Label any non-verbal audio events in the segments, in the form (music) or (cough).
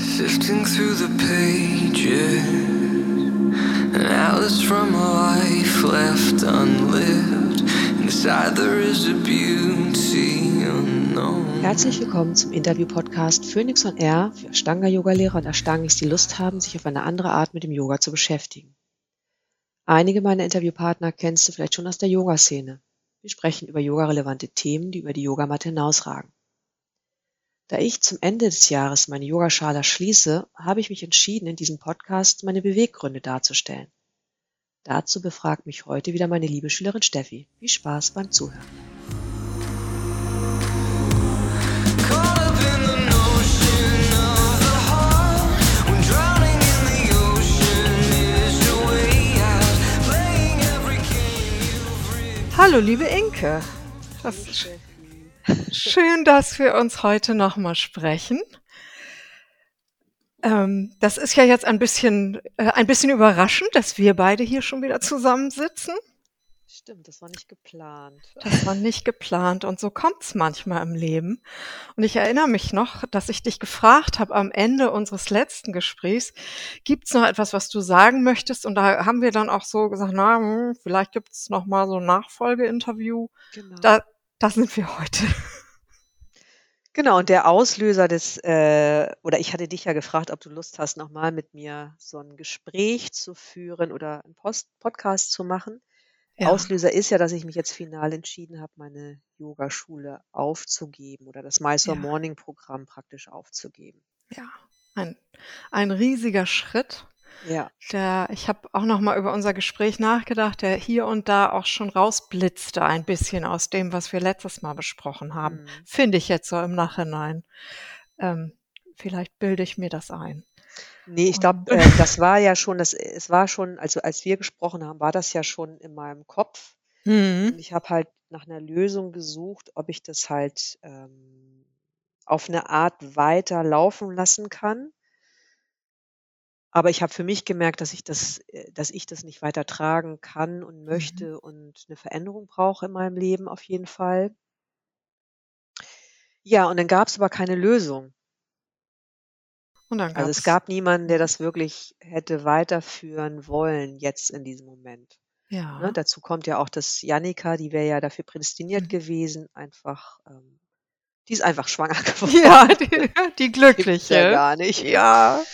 Sifting through the pages, an atlas from a life left unlived. Inside there is a beauty unknown. Herzlich willkommen zum Interview-Podcast Phoenix on Air für Ashtanga-Yoga-Lehrer und Ashtangis, die Lust haben, sich auf eine andere Art mit dem Yoga zu beschäftigen. Einige meiner Interviewpartner kennst du vielleicht schon aus der Yoga-Szene. Wir sprechen über yogarelevante Themen, die über die Yogamatte hinausragen. Da ich zum Ende des Jahres meine Yogaschala schließe, habe ich mich entschieden, in diesem Podcast meine Beweggründe darzustellen. Dazu befragt mich heute wieder meine liebe Schülerin Steffi. Viel Spaß beim Zuhören. Hallo, liebe Inke. Das ist schön, dass wir uns heute nochmal sprechen. Ähm, das ist ja jetzt ein bisschen, äh, ein bisschen überraschend, dass wir beide hier schon wieder zusammensitzen. Stimmt, das war nicht geplant. Das war nicht geplant und so kommt's manchmal im Leben. Und ich erinnere mich noch, dass ich dich gefragt habe am Ende unseres letzten Gesprächs, gibt's noch etwas, was du sagen möchtest? Und da haben wir dann auch so gesagt, na, hm, vielleicht gibt's noch mal so ein Nachfolgeinterview. Genau. Da, da sind wir heute. Genau, und der Auslöser des, äh, oder ich hatte dich ja gefragt, ob du Lust hast, nochmal mit mir so ein Gespräch zu führen oder einen Post Podcast zu machen. Ja. Auslöser ist ja, dass ich mich jetzt final entschieden habe, meine Yogaschule aufzugeben oder das Mysore Ja. Morning Programm praktisch aufzugeben. Ja, ein, ein riesiger Schritt. Ja, Der, ich habe auch noch mal über unser Gespräch nachgedacht, der hier und da auch schon rausblitzte ein bisschen aus dem, was wir letztes Mal besprochen haben. Mhm. Finde ich jetzt so im Nachhinein. Ähm, vielleicht bilde ich mir das ein. nee, ich glaube, äh, das war ja schon, das, es war schon, also als wir gesprochen haben, war das ja schon in meinem Kopf. Mhm. Und ich habe halt nach einer Lösung gesucht, ob ich das halt ähm, auf eine Art weiter laufen lassen kann. Aber ich habe für mich gemerkt, dass ich das, äh, dass ich das nicht weiter tragen kann und Mhm. möchte und eine Veränderung brauche in meinem Leben auf jeden Fall. Ja, und dann gab es aber keine Lösung. Und dann Also es gab's, gab niemanden, der das wirklich hätte weiterführen wollen jetzt in diesem Moment. Ne? ja. Dazu kommt ja auch, dass Jannika, die wäre ja dafür prädestiniert Mhm. gewesen, einfach, ähm, die ist einfach schwanger (laughs) Ja, geworden. die, die Gibt's ja Glückliche. gar nicht. Ja.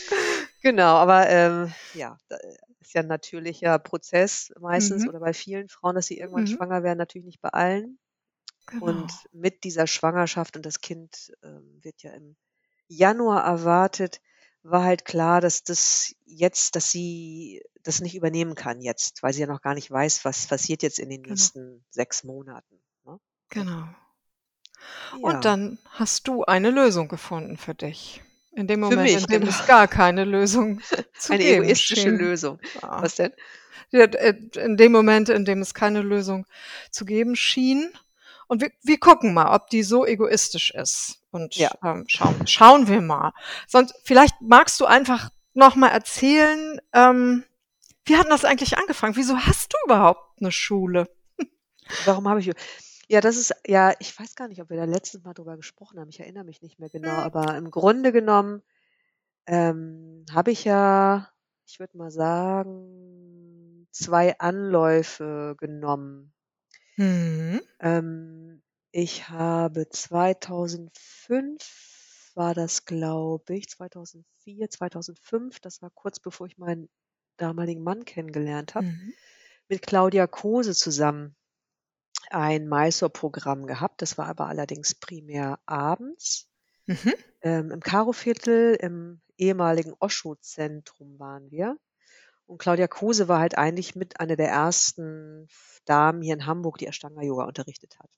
Genau, aber ähm, ja, da ist ja ein natürlicher Prozess meistens Mhm. oder bei vielen Frauen, dass sie irgendwann Mhm. schwanger werden, natürlich nicht bei allen. Genau. Und mit dieser Schwangerschaft und das Kind ähm, wird ja im Januar erwartet, war halt klar, dass das jetzt, dass sie das nicht übernehmen kann jetzt, weil sie ja noch gar nicht weiß, was passiert jetzt in den Genau. nächsten sechs Monaten. Ne? Genau. Ja, Und dann hast du eine Lösung gefunden für dich. In dem Moment, in mich, dem genau. es gar keine Lösung (laughs) zu Eine geben egoistische schien. Lösung. Ja. Was denn? Äh, In dem Moment, in dem es keine Lösung zu geben schien. Und wir, wir gucken mal, ob die so egoistisch ist. Und Ja. ähm, schauen, schauen wir mal. Sonst, vielleicht magst du einfach noch mal erzählen, ähm, wie hat das eigentlich angefangen? Wieso hast du überhaupt eine Schule? Warum habe ich. Ja, das ist, ja, ich weiß gar nicht, ob wir da letztes Mal drüber gesprochen haben. Ich erinnere mich nicht mehr genau. Hm. Aber im Grunde genommen ähm, habe ich ja, ich würde mal sagen, zwei Anläufe genommen. Hm. Ähm, ich habe 2005 war das, glaube ich, 2004, 2005, das war kurz bevor ich meinen damaligen Mann kennengelernt habe, Mhm. mit Claudia Kose zusammen ein Mysore-Programm gehabt. Das war aber allerdings primär abends. Mhm. Ähm, Im Karo-Viertel, im ehemaligen Osho-Zentrum waren wir. Und Claudia Kose war halt eigentlich mit einer der ersten Damen hier in Hamburg, die Ashtanga-Yoga unterrichtet hat.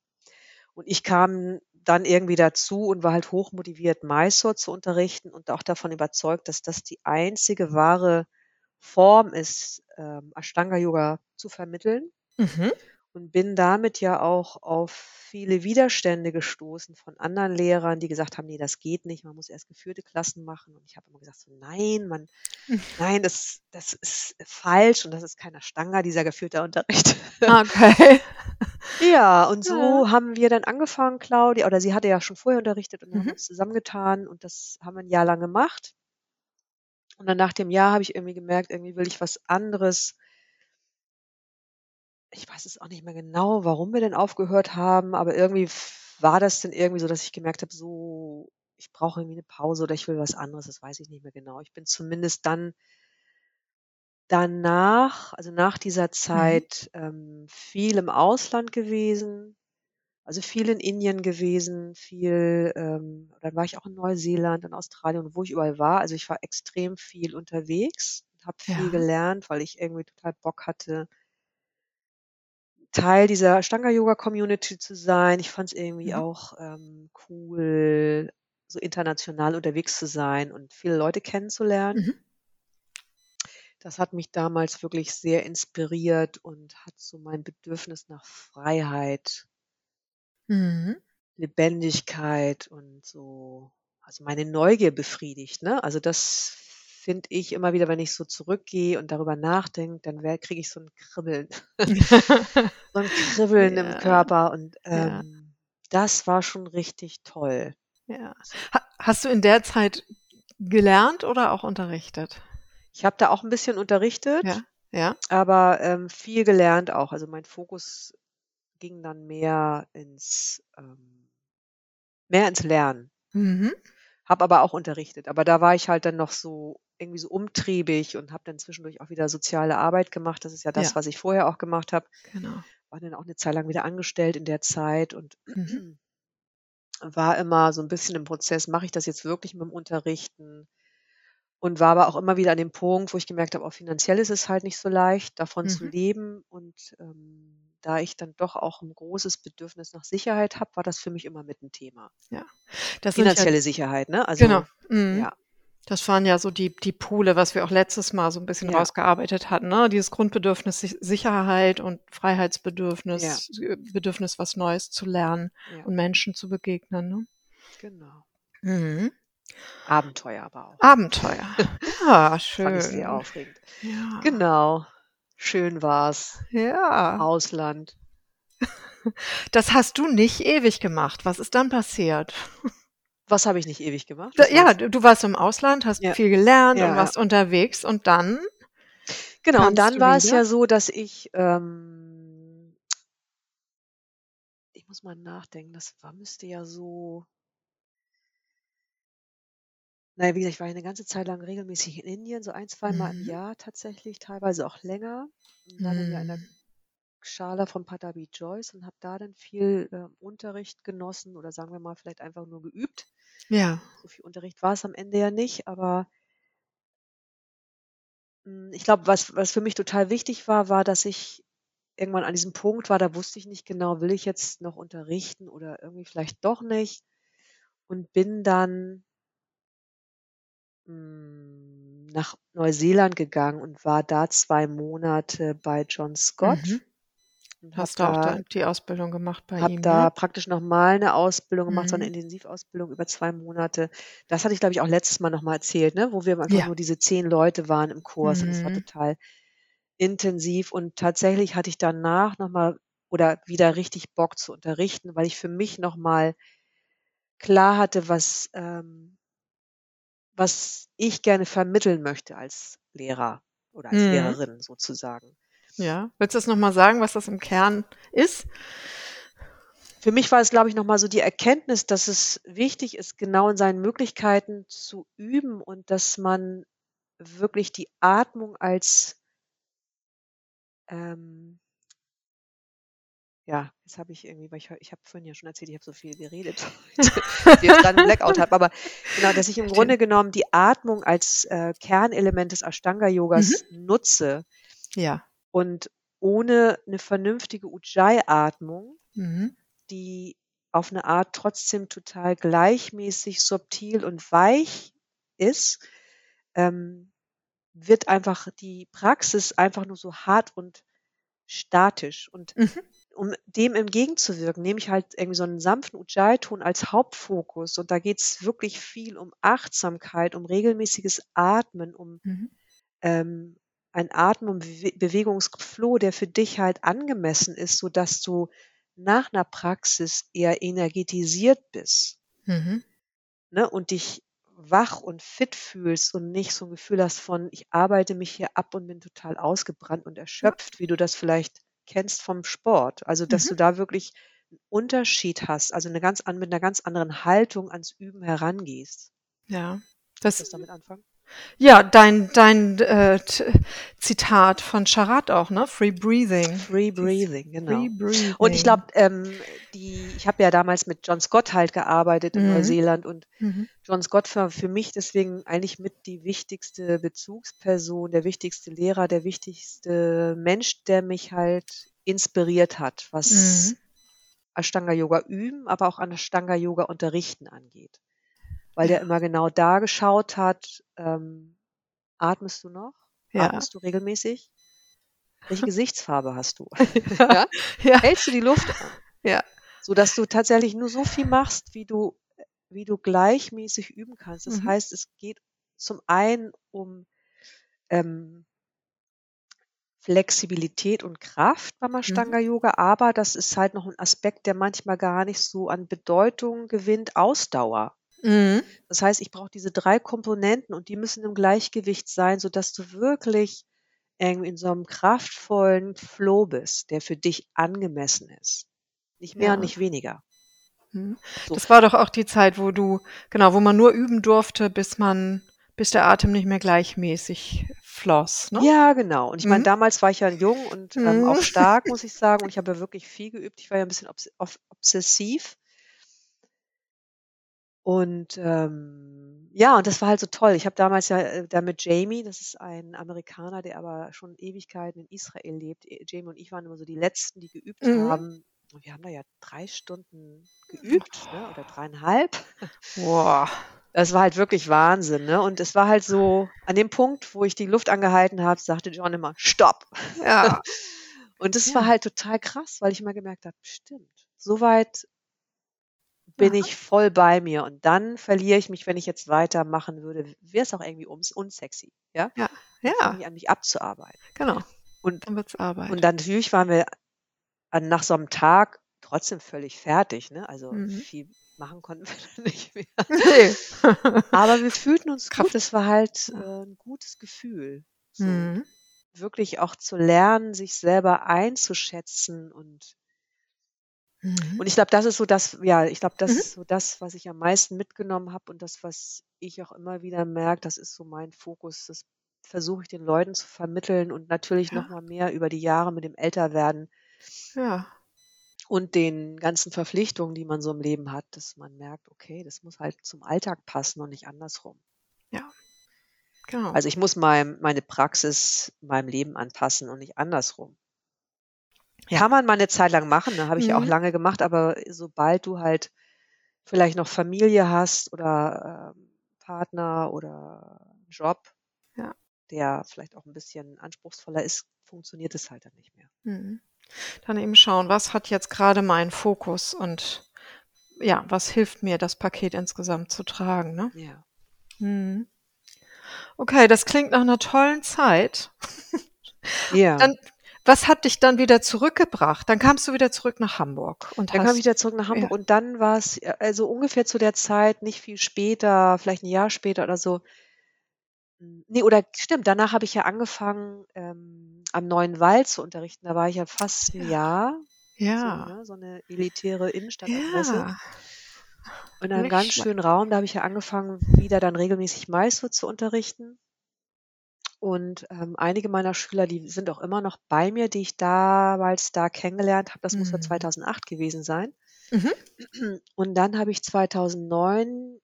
Und ich kam dann irgendwie dazu und war halt hochmotiviert, Mysore zu unterrichten und auch davon überzeugt, dass das die einzige wahre Form ist, ähm, Ashtanga-Yoga zu vermitteln. Mhm. Und bin damit ja auch auf viele Widerstände gestoßen von anderen Lehrern, die gesagt haben, nee, das geht nicht, man muss erst geführte Klassen machen. Und ich habe immer gesagt, so, nein, man, Mhm. (laughs) nein, das, das ist falsch und das ist kein Ashtanga, dieser geführte Unterricht. (laughs) Okay. Ja, und so Ja. haben wir dann angefangen, Claudia, oder sie hatte ja schon vorher unterrichtet und wir haben Mhm. uns zusammengetan und das haben wir ein Jahr lang gemacht. Und dann nach dem Jahr habe ich irgendwie gemerkt, irgendwie will ich was anderes. Ich weiß es auch nicht mehr genau, warum wir denn aufgehört haben, aber irgendwie war das dann irgendwie so, dass ich gemerkt habe, so, ich brauche irgendwie 'ne Pause oder ich will was anderes, das weiß ich nicht mehr genau. Ich bin zumindest dann danach also nach dieser Mhm. Zeit, ähm, viel im Ausland gewesen, also viel in Indien gewesen, viel ähm, dann war ich auch in Neuseeland, in Australien und wo ich überall war. Also, ich war extrem viel unterwegs und habe viel Ja. gelernt, weil ich irgendwie total Bock hatte Teil dieser Ashtanga-Yoga-Community zu sein. Ich fand's irgendwie Mhm. auch, ähm, cool, so international unterwegs zu sein und viele Leute kennenzulernen. Mhm. Das hat mich damals wirklich sehr inspiriert und hat so mein Bedürfnis nach Freiheit Mhm. Lebendigkeit und so also meine Neugier befriedigt, ne? Also, das finde ich immer wieder, wenn ich so zurückgehe und darüber nachdenke, dann kriege ich so 'n Kribbeln. (laughs) So 'n Kribbeln im Ja. Körper und, Ja. ähm, das war schon richtig toll. Ja. Ha hast du in der Zeit gelernt oder auch unterrichtet? Ich habe da auch 'n bisschen Ja, unterrichtet, ja. aber, ähm, viel gelernt auch. Also, mein Fokus ging dann mehr ins ähm, mehr ins Lernen. Mhm. Habe aber auch unterrichtet, aber da war ich halt dann noch so irgendwie so umtriebig und habe dann zwischendurch auch wieder soziale Arbeit gemacht. Das ist ja das, Ja. was ich vorher auch gemacht habe. Genau. War dann auch 'ne Zeit lang wieder angestellt in der Zeit und Mhm. (clears throat) war immer so 'n bisschen im Prozess, mache ich das jetzt wirklich mit'm Unterrichten? Und war aber auch immer wieder an dem Punkt, wo ich gemerkt habe, auch finanziell ist es halt nicht so leicht, davon zu Mhm. leben. Und, ähm, da ich dann doch auch 'n großes Bedürfnis nach Sicherheit habe, war das für mich immer mit 'n Thema. Ja. Das sind ja Finanzielle Sicherheit, ne? Genau. Also Mhm. ja. Das waren ja so die die Pole, was wir auch letztes Mal so 'n bisschen Ja. rausgearbeitet hatten, ne? Dieses Grundbedürfnis Sich Sicherheit und Ja. Freiheitsbedürfnis, äh, Bedürfnis, was Neues zu lernen Ja. und Menschen zu begegnen, ne? Genau. Mhm. Abenteuer aber auch. Abenteuer. (laughs) Ja, Fand ich sehr schön. aufregend. Ja. Genau. Schön war's. Ja. Ausland. (laughs) Das hast du nicht ewig gemacht. Was ist dann passiert? Was habe ich nicht ewig gemacht? Da ja, du? du warst im Ausland, hast Ja. viel gelernt und Ja, ja. warst unterwegs und dann Genau, und dann war es wieder? ja so, dass ich, ähm ich muss mal nachdenken, das war müsste ja so na ja, wie gesagt, ich war ja 'ne ganze Zeit lang regelmäßig in Indien, so ein zweimal im Mhm. Jahr tatsächlich, teilweise auch länger. Und dann ja in der Mhm. Shala von Pattabhi Jois und habe da dann viel, ähm, Unterricht genossen oder sagen wir mal, vielleicht einfach nur geübt. Ja. So viel Unterricht war es am Ende ja nicht, aber hm, ich glaube, was was für mich total wichtig war, war, dass ich irgendwann an diesem Punkt war, da wusste ich nicht genau, will ich jetzt noch unterrichten oder irgendwie vielleicht doch nicht und bin dann hm, nach Neuseeland gegangen und war da 2 Monate bei John Scott Mhm. Und habe Hast du auch da die Ausbildung gemacht bei habe ihm, da ne? praktisch noch mal 'ne Ausbildung gemacht, so 'ne Mhm. Intensivausbildung über 2 Monate. Das hatte ich, glaube ich, auch letztes Mal noch mal erzählt, ne, wo wir einfach Ja. nur diese 10 Leute waren im Kurs und es war Mhm. total intensiv. Und tatsächlich hatte ich danach noch mal oder wieder richtig Bock zu unterrichten, weil ich für mich noch mal klar hatte, was ähm was ich gerne vermitteln möchte als Lehrer oder als Mhm. Lehrerin sozusagen. Ja. Willst du das noch mal sagen, was das im Kern ist? Für mich war es, glaube ich, noch mal so die Erkenntnis, dass es wichtig ist, genau in seinen Möglichkeiten zu üben und dass man wirklich die Atmung als ähm ja, jetzt habe ich irgendwie weil ich ich habe vorhin ja schon erzählt, ich habe so viel geredet dass ich 'n Blackout habe, aber genau, dass ich im Grunde genommen die Atmung als, äh, Kernelement des Mhm. Ashtanga-Yogas nutze Ja. Und ohne 'ne vernünftige Ujjayi-Atmung, Mhm. die auf 'ne Art trotzdem total gleichmäßig, subtil und weich ist, ähm, wird einfach die Praxis einfach nur so hart und statisch. Und Mhm. um dem entgegenzuwirken, nehme ich halt irgendwie so 'n sanften Ujjayi-Ton als Hauptfokus und da geht's wirklich viel um Achtsamkeit, um regelmäßiges Atmen, um, Mhm. ähm, ein Atmen und Bewe Bewegungsflow, der für dich halt angemessen ist, sodass du nach 'ner Praxis eher energetisiert bist, Mhm. ne, und dich wach und fit fühlst und nicht so ein Gefühl hast von, ich arbeite mich hier ab und bin total ausgebrannt und erschöpft, wie du das vielleicht kennst vom Sport. Also, dass Mhm. du da wirklich 'n Unterschied hast, also 'ne ganz an mit 'ner ganz anderen Haltung ans Üben herangehst. Ja, das damit anfangen? Ja, dein dein, äh, Zitat von Charat auch, ne? Free Breathing. Free Breathing, genau. Free Und ich Breathing. glaube, ähm, die ich habe ja damals mit John Scott halt gearbeitet in Mhm. Neuseeland und Mhm. John Scott war für mich deswegen eigentlich mit die wichtigste Bezugsperson, der wichtigste Lehrer, der wichtigste Mensch, der mich halt inspiriert hat, was Mhm. Ashtanga Yoga üben, aber auch an Ashtanga Yoga unterrichten angeht. Weil der immer genau da geschaut hat, ähm, atmest du noch? Ja. Atmest du regelmäßig? Welche (laughs) Gesichtsfarbe hast du? (laughs) Ja. Ja? Hältst du die Luft an? Ja. Sodass du tatsächlich nur so viel machst, wie du wie du gleichmäßig üben kannst. Das Mhm. heißt, es geht zum einen um, ähm Flexibilität und Kraft beim Mhm. Ashtanga Yoga, aber das ist halt noch 'n Aspekt, der manchmal gar nicht so an Bedeutung gewinnt, Ausdauer. Mhm. Das heißt, ich brauche diese 3 Komponenten und die müssen im Gleichgewicht sein, sodass du wirklich irgendwie in so 'nem kraftvollen Flow bist, der für dich angemessen ist. Nicht mehr und Ja. nicht weniger. Mhm. So. Das war doch auch die Zeit, wo du genau, wo man nur üben durfte, bis man bis der Atem nicht mehr gleichmäßig floss, ne? Ja, genau. Und ich meine, Mhm. damals war ich ja jung und, ähm, Mhm. auch stark, (laughs) muss ich sagen. Und ich habe ja wirklich viel geübt. Ich war ja 'n bisschen obs obsessiv. Und, ähm, ja, und das war halt so toll. Ich habe damals ja, äh, da mit Jamie, das ist ein Amerikaner, der aber schon Ewigkeiten in Israel lebt. Äh, Jamie und ich waren immer so die Letzten, die geübt Mhm. haben. Und wir haben da ja 3 Stunden geübt, ne, oder 3,5. (laughs) Boah. Das war halt wirklich Wahnsinn, ne? Und es war halt so an dem Punkt, wo ich die Luft angehalten habe, sagte John immer: „Stopp!“ Ja. (laughs) Und das war Ja. halt total krass, weil ich immer gemerkt habe: „Stimmt, so weit bin ich voll bei mir.“ Und dann verliere ich mich, wenn ich jetzt weitermachen würde, wäre es auch irgendwie uns unsexy, ja? Ja. Ja. ich an, mich abzuarbeiten. Genau. Und Dann wird's Arbeit. und dann natürlich waren wir an nach so 'nem Tag trotzdem völlig fertig, ne? Also, Mhm. viel machen konnten (laughs) wir dann nicht mehr. Ne. (laughs) Aber wir fühlten uns Kraft gut. Das war halt, äh, 'n gutes Gefühl, so Mhm. wirklich auch zu lernen, sich selber einzuschätzen und Mhm. und ich glaube, das ist so das ja, ich glaube, das Mhm. ist so das, was ich am meisten mitgenommen habe und das, was ich auch immer wieder merke, das ist so mein Fokus. Das versuche ich den Leuten zu vermitteln und natürlich Ja. mal mehr über die Jahre mit dem Älterwerden Ja. und den ganzen Verpflichtungen, die man so im Leben hat, dass man merkt: „Okay, das muss halt zum Alltag passen und nicht andersrum.“ Ja. Genau. Also, ich muss meinem meine Praxis meinem Leben anpassen und nicht andersrum. Ja. Kann man mal 'ne Zeit lang machen, ne? Habe ich ja auch Mhm. lange gemacht, aber sobald du halt vielleicht noch Familie hast oder, ähm, Partner oder Job, Ja. der vielleicht auch 'n bisschen anspruchsvoller ist, funktioniert es halt dann nicht mehr. Mhm. Dann eben schauen, was hat jetzt grade meinen Fokus und ja, was hilft mir, das Paket insgesamt zu tragen, ne? Ja. Mhm. Okay, das klingt nach 'ner tollen Zeit. Ja. Dann was hat dich dann wieder zurückgebracht? Dann kamst du wieder zurück nach Hamburg und Dann kam ich hast wieder zurück nach Hamburg ja. und dann war's, äh, also ungefähr zu der Zeit, nicht viel später, vielleicht 'n Jahr später oder so hm, ne, oder stimmt, danach habe ich ja angefangen, ähm, am Neuen Wald zu unterrichten. Da war ich ja fast 'n Ja. Jahr, so, Ja. ne, so 'ne elitäre Innenstadtadresse. Ja. In einem Nicht ganz schönen Raum. Da habe ich ja angefangen, wieder dann regelmäßig Mysore zu unterrichten. Und, ähm, einige meiner Schüler, die sind auch immer noch bei mir, die ich damals da kennengelernt habe. Das muss ja Mhm. 2008 gewesen sein. Mhm. Und dann habe ich 2009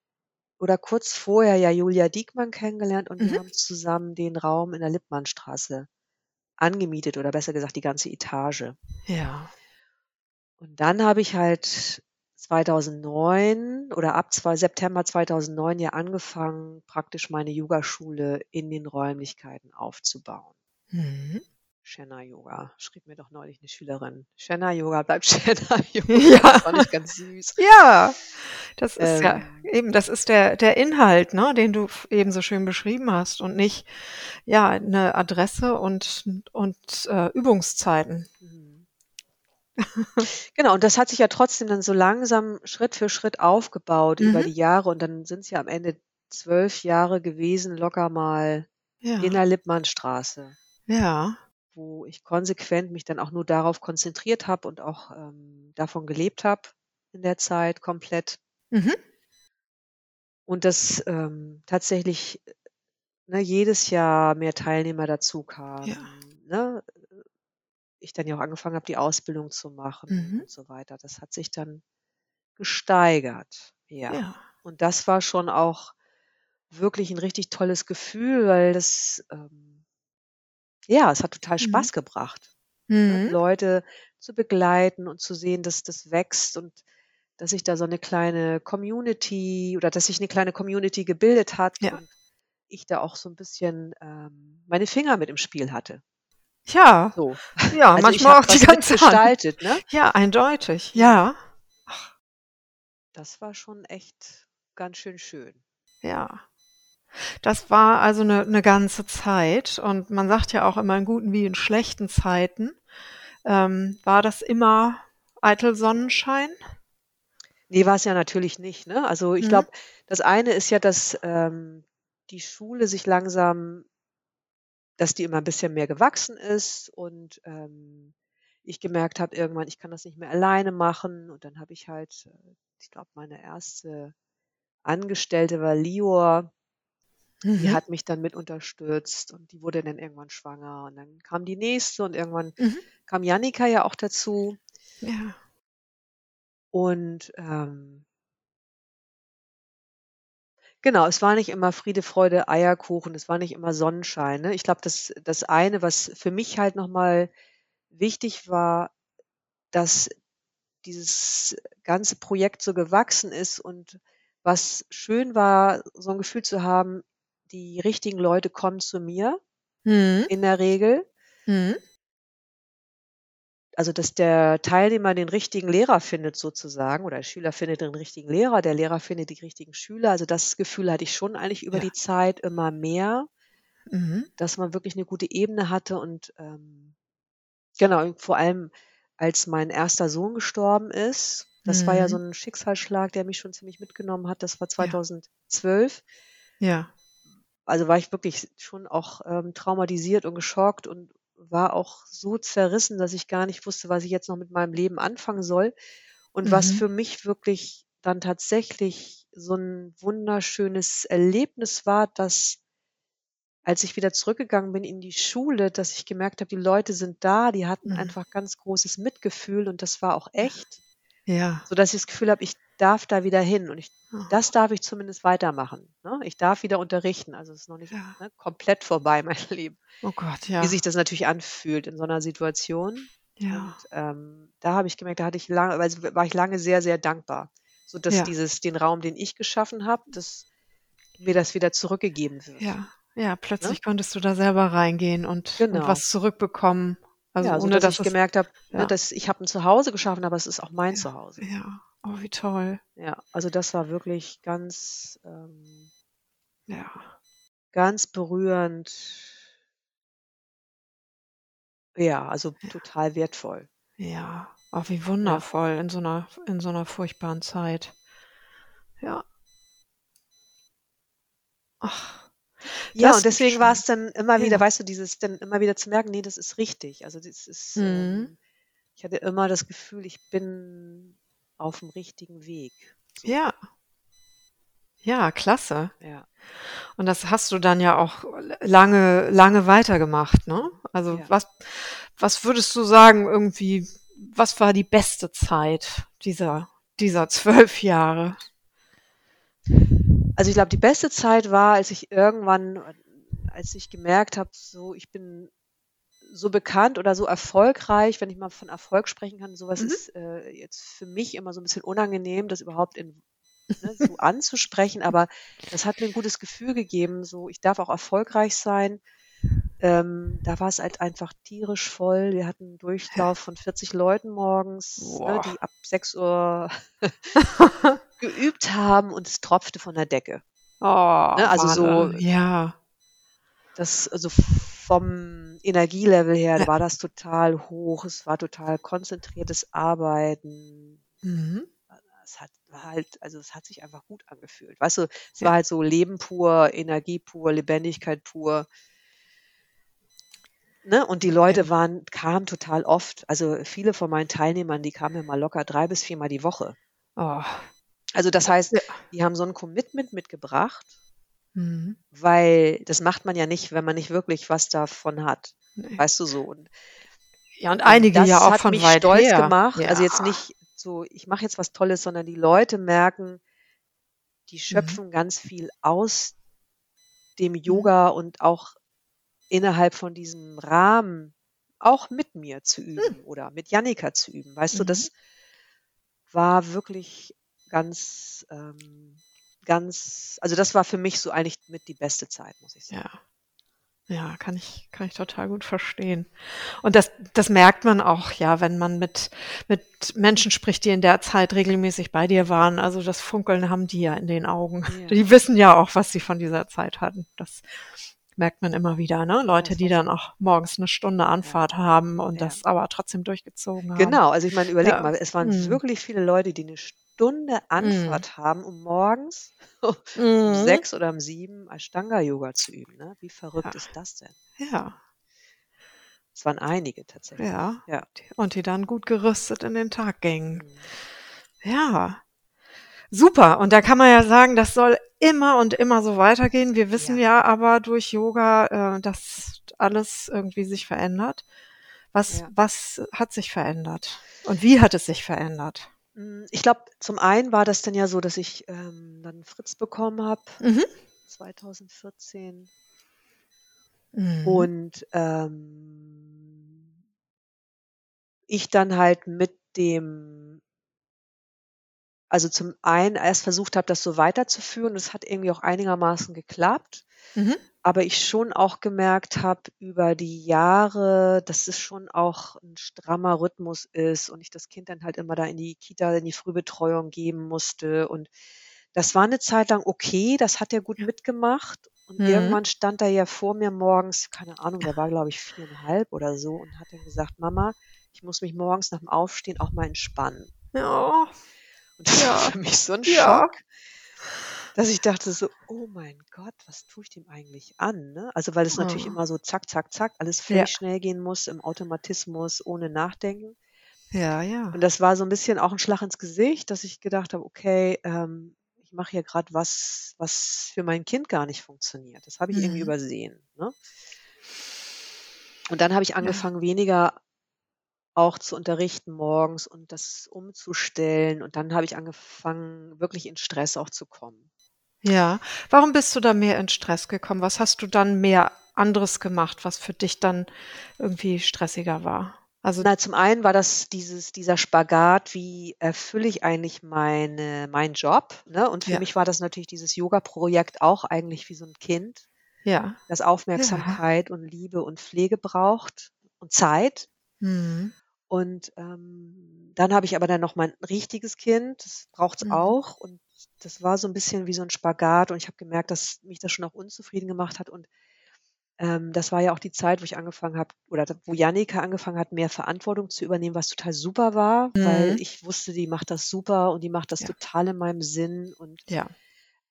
oder kurz vorher ja Julia Diekmann kennengelernt und wir Mhm. haben zusammen den Raum in der Lippmannstraße angemietet oder besser gesagt die ganze Etage. Ja. Und dann habe ich halt 2009 oder ab September 2009 ja angefangen, praktisch meine Yogaschule in den Räumlichkeiten aufzubauen. Mhm. Shenna Yoga, schrieb mir doch neulich 'ne Schülerin. Shenna Yoga bleibt (laughs) Shenna Yoga. Ja. Das fand ich ganz süß. Ja. Das ist ja Ähm. eben, das ist der der Inhalt, ne, den du eben so schön beschrieben hast und nicht, ja, 'ne Adresse und und, äh, Übungszeiten. Mhm. Genau, und das hat sich ja trotzdem dann so langsam Schritt für Schritt aufgebaut über Mhm. die Jahre und dann sind's ja am Ende zwölf Jahre gewesen, locker mal in Ja. der Lippmannstraße, Ja. wo ich konsequent mich dann auch nur darauf konzentriert habe und auch, ähm, davon gelebt habe in der Zeit komplett. Mhm. Und dass, ähm, tatsächlich, ne, jedes Jahr mehr Teilnehmer Ja. dazukamen, ne? Ich dann ja auch angefangen habe, die Ausbildung zu machen Mhm. und so weiter. Das hat sich dann gesteigert, ja. Ja. Und das war schon auch wirklich 'n richtig tolles Gefühl, weil das, ähm ja, es hat total Mhm. Spaß gebracht, ne, Mhm. Leute zu begleiten und zu sehen, dass das wächst und dass sich da so 'ne kleine Community oder dass sich 'ne kleine Community gebildet hat Ja. und ich da auch so 'n bisschen, ähm, meine Finger mit im Spiel hatte. Ja. So. Ja, Also, manchmal auch die ganze Hand. mitgestaltet, ne? Ja, eindeutig. Ja. Das war schon echt ganz schön schön. Ja. Das war also 'ne 'ne ganze Zeit und man sagt ja auch immer in guten wie in schlechten Zeiten. Ähm, war das immer eitel Sonnenschein? Ne, war's ja natürlich nicht, ne? Also, ich Mhm. glaube, das eine ist ja, dass, ähm, die Schule sich langsam dass die immer 'n bisschen mehr gewachsen ist und, ähm, ich gemerkt habe irgendwann, ich kann das nicht mehr alleine machen und dann habe ich halt, äh ich glaube, meine erste Angestellte war Lior. Die Mhm. hat mich dann mit unterstützt und die wurde dann irgendwann schwanger und dann kam die nächste und irgendwann Mhm. kam Jannika ja auch dazu. Ja. Und, ähm Genau, es war nicht immer Friede, Freude, Eierkuchen, es war nicht immer Sonnenschein, ne? Ich glaube, das das eine, was für mich halt noch mal wichtig war, dass dieses ganze Projekt so gewachsen ist und was schön war, so 'n Gefühl zu haben, die richtigen Leute kommen zu mir Mhm. in der Regel. Mhm. Also, dass der Teilnehmer den richtigen Lehrer findet sozusagen oder der Schüler findet den richtigen Lehrer, der Lehrer findet die richtigen Schüler. Also, das Gefühl hatte ich schon eigentlich über Ja. die Zeit immer mehr, Mhm. dass man wirklich 'ne gute Ebene hatte und, ähm genau, und vor allem, als mein erster Sohn gestorben ist, das war ja so Mhm. 'n Schicksalsschlag, der mich schon ziemlich mitgenommen hat. Das war Ja. 2012. Ja. Also, war ich wirklich schon auch, ähm, traumatisiert und geschockt und war auch so zerrissen, dass ich gar nicht wusste, was ich jetzt noch mit meinem Leben anfangen soll. Und was Mhm. für mich wirklich dann tatsächlich so 'n wunderschönes Erlebnis war, dass als ich wieder zurückgegangen bin in die Schule, dass ich gemerkt habe, die Leute sind da, die hatten Mhm. einfach ganz großes Mitgefühl und das war auch echt, Ja. sodass ich das Gefühl habe, ich darf da wieder hin und ich Oh. das darf ich zumindest weitermachen, ne? Ich darf wieder unterrichten. Also, es ist noch nicht, Ja. ne, komplett vorbei, (laughs) mein Leben. Oh Gott, Wie ja. sich das natürlich anfühlt in so 'ner Situation. Ja. Und, ähm, da habe ich gemerkt, da hatte ich lange also, war ich lange sehr, sehr dankbar, sodass Ja. dieses den Raum, den ich geschaffen habe, dass mir das wieder zurückgegeben wird, Ja. Ja, ne? plötzlich konntest du da selber reingehen und und Genau. was zurückbekommen. Also, Ja, ohne sodass dass ich gemerkt habe, ne, dass ich habe 'n Zuhause geschaffen, aber es ist auch mein. Zuhause. Ja. Oh, wie toll. Ja, also, das war wirklich ganz, ähm Ja. ganz berührend. Ja, also, Ja. total wertvoll. Ja. Oh, wie Ja. wundervoll in so 'ner in so 'ner furchtbaren Zeit. Ja. Ach, Ja, das und deswegen schön. war's dann immer wieder Ja. weißt du, dieses dann immer wieder zu merken: „Ne, das ist richtig.“ Also, das ist, Mhm. ähm ich hatte immer das Gefühl, ich bin auf'm richtigen Weg, so. Ja. Ja, klasse. Ja. Und das hast du dann ja auch lange lange weitergemacht, ne? Also, Ja. was was würdest du sagen irgendwie, was war die beste Zeit dieser dieser 12 Jahre? Also, ich glaube, die beste Zeit war, als ich irgendwann als ich gemerkt habe, so, ich bin so bekannt oder so erfolgreich, wenn ich mal von Erfolg sprechen kann. So was Mhm. ist, äh, jetzt für mich immer so 'n bisschen unangenehm, das überhaupt in ne, (laughs) so anzusprechen, aber das hat mir 'n gutes Gefühl gegeben, so, ich darf auch erfolgreich sein. Ähm, da war's halt einfach tierisch voll. Wir hatten 'n Ja. Durchlauf von 40 Leuten morgens, ne, die ab 6:00 (laughs) (laughs) geübt haben und es tropfte von der Decke. Oh, Ne, also, so Wahnsinn. Ja. das also, vom Energielevel her war das total hoch. Es war total konzentriertes Arbeiten. Mhm. es hat halt, also es hat sich einfach gut angefühlt. Weißt du, es Ja. war halt so Leben pur, Energie pur, Lebendigkeit pur. Ne? Und die Leute Ja. waren, kamen total oft. Also viele von meinen Teilnehmern, die kamen ja mal locker drei bis viermal die Woche. Oh. Also das heißt, die haben so ein Commitment mitgebracht, Mhm. weil das macht man ja nicht, wenn man nicht wirklich was davon hat. Ne. Weißt du so? Und, Ja, und und einige das ja auch hat von mich weit stolz her. gemacht. Also jetzt Ja. nicht so, ich mache jetzt was Tolles, sondern die Leute merken, die Mhm. schöpfen ganz viel aus dem Mhm. Yoga und auch innerhalb von diesem Rahmen auch mit mir zu Hm. üben oder mit Jannika zu üben. Weißt du, Mhm. das war wirklich ganz, ähm, ganz, also das war für mich so eigentlich mit die beste Zeit, muss ich sagen. Ja. Ja, kann ich, kann ich total gut verstehen. Und das, das merkt man auch, ja, wenn man mit, mit Menschen spricht, die in der Zeit regelmäßig bei dir waren. Also das Funkeln haben die ja in den Augen. Ja. Die wissen ja auch, was sie von dieser Zeit hatten. Das merkt man immer wieder, ne? Leute, die dann auch morgens eine Stunde Anfahrt haben und Ja. das aber trotzdem durchgezogen haben. Genau, also ich meine, überleg Ja. mal, es waren Mhm. wirklich viele Leute, die eine Stunde Anfahrt haben, um morgens (laughs) um Mhm. sechs oder um sieben Ashtanga-Yoga zu üben. Ne? Wie verrückt Ja. ist das denn? Ja, Es waren einige tatsächlich. ja. Ja. Und die dann gut gerüstet in den Tag gingen. Mhm. Ja. Super. Und da kann man ja sagen, das soll immer und immer so weitergehen. Wir wissen ja, aber durch Yoga, äh, dass alles irgendwie sich verändert. Was, Ja. was hat sich verändert? Und wie hat es sich verändert? Mm, Ich glaube, zum einen war das dann ja so, dass ich ähm, dann Fritz bekommen habe, Mhm. 2014. Mhm. Und ähm, ich dann halt mit dem, also zum einen erst versucht habe, das so weiterzuführen. Das hat irgendwie auch einigermaßen geklappt. Mhm. Aber ich schon auch gemerkt habe über die Jahre, dass es schon auch ein strammer Rhythmus ist und ich das Kind dann halt immer da in die Kita, in die Frühbetreuung geben musste. Und das war eine Zeit lang okay, das hat er gut mitgemacht. Und Mhm. irgendwann stand er ja vor mir morgens, keine Ahnung, der war, glaube ich, viereinhalb oder so und hat dann gesagt, Mama, ich muss mich morgens nach dem Aufstehen auch mal entspannen. Ja. Und das war Ja. für mich so ein Ja. Schock, dass ich dachte so, oh mein Gott, was tue ich dem eigentlich an? Ne? Also weil es natürlich Oh. immer so zack, zack, zack, alles Ja. völlig schnell gehen muss, im Automatismus, ohne Nachdenken. Ja, ja. Und das war so ein bisschen auch ein Schlag ins Gesicht, dass ich gedacht habe, okay, ähm, ich mache hier gerade was, was für mein Kind gar nicht funktioniert. Das habe ich irgendwie Mhm. übersehen. Ne? Und dann habe ich Ja. angefangen, weniger auch zu unterrichten morgens und das umzustellen. Und dann habe ich angefangen, wirklich in Stress auch zu kommen. Ja. Warum bist du da mehr in Stress gekommen? Was hast du dann mehr anderes gemacht, was für dich dann irgendwie stressiger war? Also, Na, zum einen war das dieses, dieser Spagat, wie erfülle ich eigentlich meine, meinen Job? Ne? Und für ja. mich war das natürlich dieses Yoga-Projekt auch eigentlich wie so ein Kind, Ja. das Ja. Aufmerksamkeit und Liebe und Pflege braucht und Zeit. Mhm. Und ähm, dann habe ich aber dann noch mein richtiges Kind, das braucht es Mhm. auch. Und das war so ein bisschen wie so ein Spagat. Und ich habe gemerkt, dass mich das schon auch unzufrieden gemacht hat. Und ähm, das war ja auch die Zeit, wo ich angefangen habe, oder wo Jannika angefangen hat, mehr Verantwortung zu übernehmen, was total super war, weil Mhm. ich wusste, die macht das super und die macht das Ja. total in meinem Sinn. Und Ja.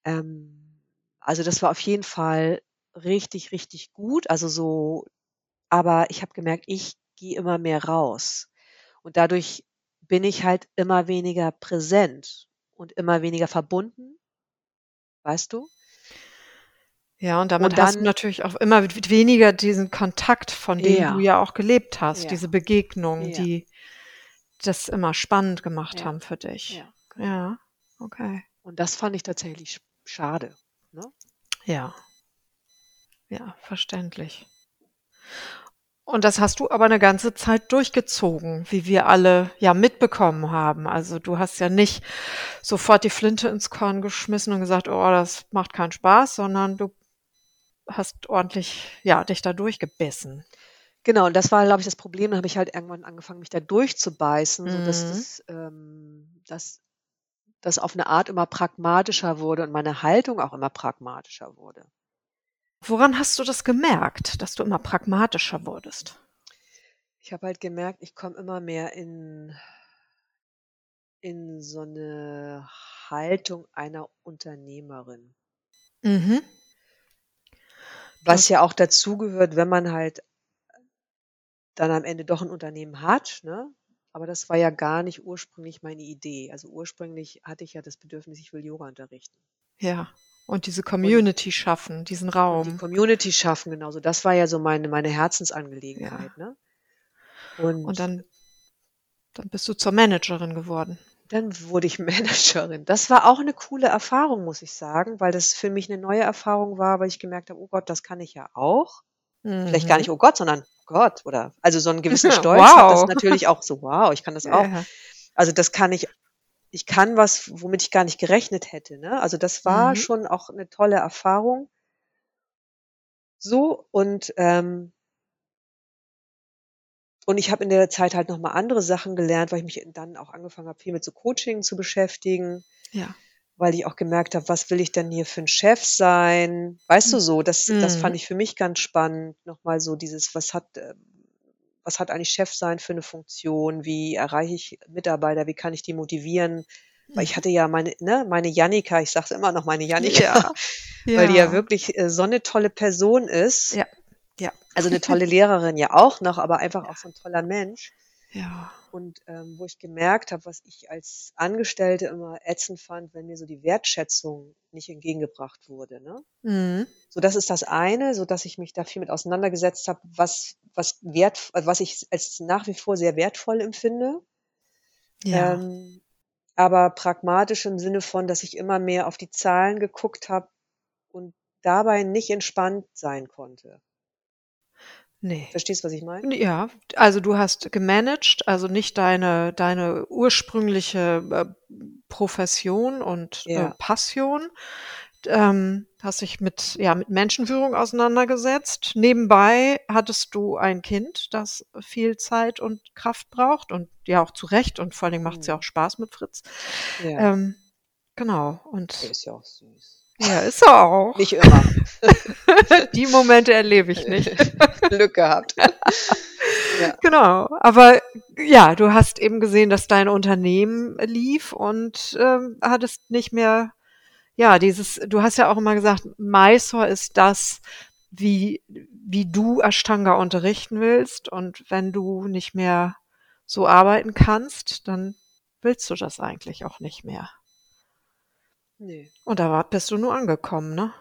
ähm, also das war auf jeden Fall richtig, richtig gut. Also so, aber ich habe gemerkt, ich gehe immer mehr raus. Und dadurch bin ich halt immer weniger präsent und immer weniger verbunden, weißt du? Ja, und damit Und hast du dann, natürlich auch immer weniger diesen Kontakt, von dem du ja, ja auch gelebt hast, ja, diese Begegnungen, ja, die das immer spannend gemacht ja, haben für dich. ja. Ja, okay. Und das fand ich tatsächlich sch- schade. Ne? Ja, ja, verständlich. Und das hast du aber eine ganze Zeit durchgezogen, wie wir alle ja mitbekommen haben. Also du hast ja nicht sofort die Flinte ins Korn geschmissen und gesagt, oh, das macht keinen Spaß, sondern du hast ordentlich, ja, dich da durchgebissen. Genau, und das war, glaube ich, das Problem. Dann habe ich halt irgendwann angefangen, mich da durchzubeißen, sodass Mhm. das, ähm, dass das auf eine Art immer pragmatischer wurde und meine Haltung auch immer pragmatischer wurde. Woran hast du das gemerkt, dass du immer pragmatischer wurdest? Ich habe halt gemerkt, ich komme immer mehr in, in so eine Haltung einer Unternehmerin. Mhm. Was ja auch dazugehört, wenn man halt dann am Ende doch ein Unternehmen hat, ne? Aber das war ja gar nicht ursprünglich meine Idee. Also, ursprünglich hatte ich ja das Bedürfnis, ich will Yoga unterrichten. Ja. Und diese Und Community schaffen, diesen und die Raum. Community schaffen, genau so. Das war ja so meine meine Ja. Herzensangelegenheit, ne? Und Und dann dann bist du zur Managerin geworden. dann wurde ich (laughs) Managerin. Das war auch 'ne coole Erfahrung, muss ich sagen, weil das für mich 'ne neue Erfahrung war, weil ich gemerkt habe: „Oh Gott, das kann ich ja auch.“ Vielleicht gar nicht: Mhm. „Oh Gott“, sondern: „Gott“, oder also, so 'n gewissen (laughs) Stolz hat das Wow. natürlich auch so: „Wow, ich kann das auch.“ Ja. Also, das kann ich ich kann was, womit ich gar nicht gerechnet hätte, ne? Also, das war Mhm. schon auch 'ne tolle Erfahrung. So und, ähm und ich habe in der Zeit halt noch mal andere Sachen gelernt, weil ich mich dann auch angefangen habe, viel mit so Coaching zu beschäftigen, Ja. weil ich auch gemerkt habe: „Was will ich denn hier für 'n Chef sein?“ Weißt du Mhm. so, das das fand Mhm. ich für mich ganz spannend, noch mal so dieses, was hat ähm, was hat eigentlich Chefsein für 'ne Funktion? Wie erreiche ich Mitarbeiter? Wie kann ich die motivieren? Weil ich Mhm. hatte ja meine ne, meine Jannika, ich sage es immer noch, meine Jannika, Ja. (laughs) weil die ja Ja. wirklich, äh, so 'ne tolle Person ist. Ja. Ja. Also, 'ne tolle Lehrerin ja auch noch, aber einfach Ja. auch so 'n toller Mensch. Ja. Und, ähm, wo ich gemerkt habe, was ich als Angestellte immer ätzend fand, wenn mir so die Wertschätzung nicht entgegengebracht wurde, ne? Mhm. So, das ist das eine, so dass ich mich da viel mit auseinandergesetzt habe, was was wert was ich als nach wie vor sehr wertvoll empfinde. Ja. Ähm, aber pragmatisch im Sinne von, dass ich immer mehr auf die Zahlen geguckt habe und dabei nicht entspannt sein konnte. Ne. Verstehst du, was ich meine? Ja, also, du hast gemanagt, also, nicht deine deine ursprüngliche, äh, Profession und, äh, Ja. Passion. Ähm, hast dich mit ja, mit Menschenführung auseinandergesetzt. Nebenbei hattest du ein Kind, das viel Zeit und Kraft braucht und ja auch zu Recht und vor allen Dingen macht's ja Mhm. auch Spaß mit Fritz. Ja. Ähm, genau Der und ist ja auch süß. Ja, ist er auch. Nicht immer. (laughs) Die Momente erlebe ich nicht. (laughs) Glück gehabt. (laughs) Ja. Genau, aber ja, du hast eben gesehen, dass dein Unternehmen lief und, ähm, hattest nicht mehr ja, dieses du hast ja auch immer gesagt, Mysore ist das, wie wie du Ashtanga unterrichten willst und wenn du nicht mehr so arbeiten kannst, dann willst du das eigentlich auch nicht mehr. Ne. Und da war bist du nur angekommen, ne?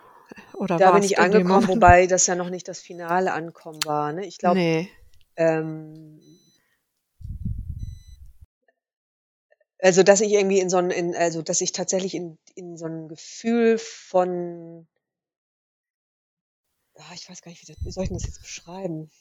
Oder Da bin ich angekommen, wobei das ja noch nicht das finale Ankommen war, ne? Ich glaube, Ne. ähm also, dass ich irgendwie in so 'n in also, dass ich tatsächlich in in so 'n Gefühl von ah, ich weiß gar nicht, wie das wie soll ich das jetzt beschreiben?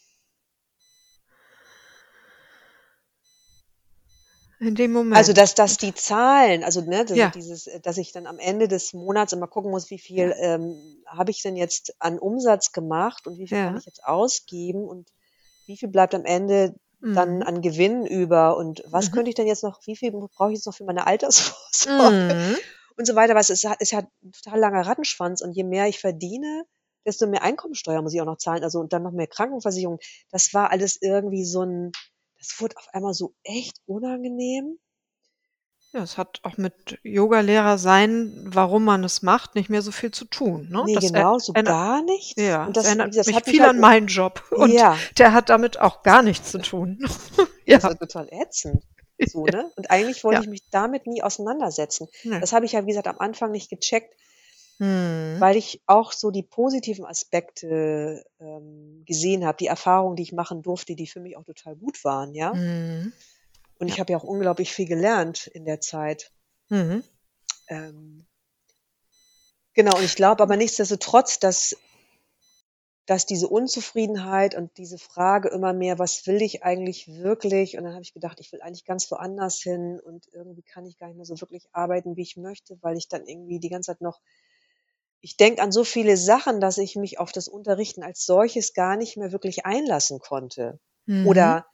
In dem Also, Moment. dass dass die Zahlen also, ne, also, Ja. dieses dass ich dann am Ende des Monats immer gucken muss, wie viel, Ja. ähm, habe ich denn jetzt an Umsatz gemacht und wie viel kann Ja. ich jetzt ausgeben und wie viel bleibt am Ende dann Mhm. an Gewinn über und was Mhm. könnte ich denn jetzt noch wie viel brauche ich jetzt noch für meine Altersvorsorge Mhm. (laughs) und so weiter. Du, es ist ja 'n total langer Rattenschwanz und je mehr ich verdiene, desto mehr Einkommensteuer muss ich auch noch zahlen, also, und dann noch mehr Krankenversicherung. Das war alles irgendwie so 'n das wurde auf einmal so echt unangenehm. Ja, es hat auch mit Yogalehrer sein, warum man es macht, nicht mehr so viel zu tun, ne? Ne, Das genau, so gar nichts. ja, Und das das erinnert das mich hat mich viel halt an meinen Job (laughs) und Ja. der hat damit auch gar nichts zu tun. (laughs) Das war Ja. total ätzend, so, Ja. ne? Und eigentlich wollte Ja. ich mich damit nie auseinandersetzen. Ne. Das habe ich ja, wie gesagt, am Anfang nicht gecheckt, Mhm. weil ich auch so die positiven Aspekte, ähm, gesehen habe, die Erfahrungen, die ich machen durfte, die für mich auch total gut waren, ja? Mhm. Und ich habe ja auch unglaublich viel gelernt in der Zeit. Mhm. Ähm genau, und ich glaube aber nichtsdestotrotz, dass dass diese Unzufriedenheit und diese Frage immer mehr: „Was will ich eigentlich wirklich?“ Und dann habe ich gedacht: „Ich will eigentlich ganz woanders hin und irgendwie kann ich gar nicht mehr so wirklich arbeiten, wie ich möchte“, weil ich dann irgendwie die ganze Zeit noch ich denke an so viele Sachen, dass ich mich auf das Unterrichten als solches gar nicht mehr wirklich einlassen konnte Mhm. oder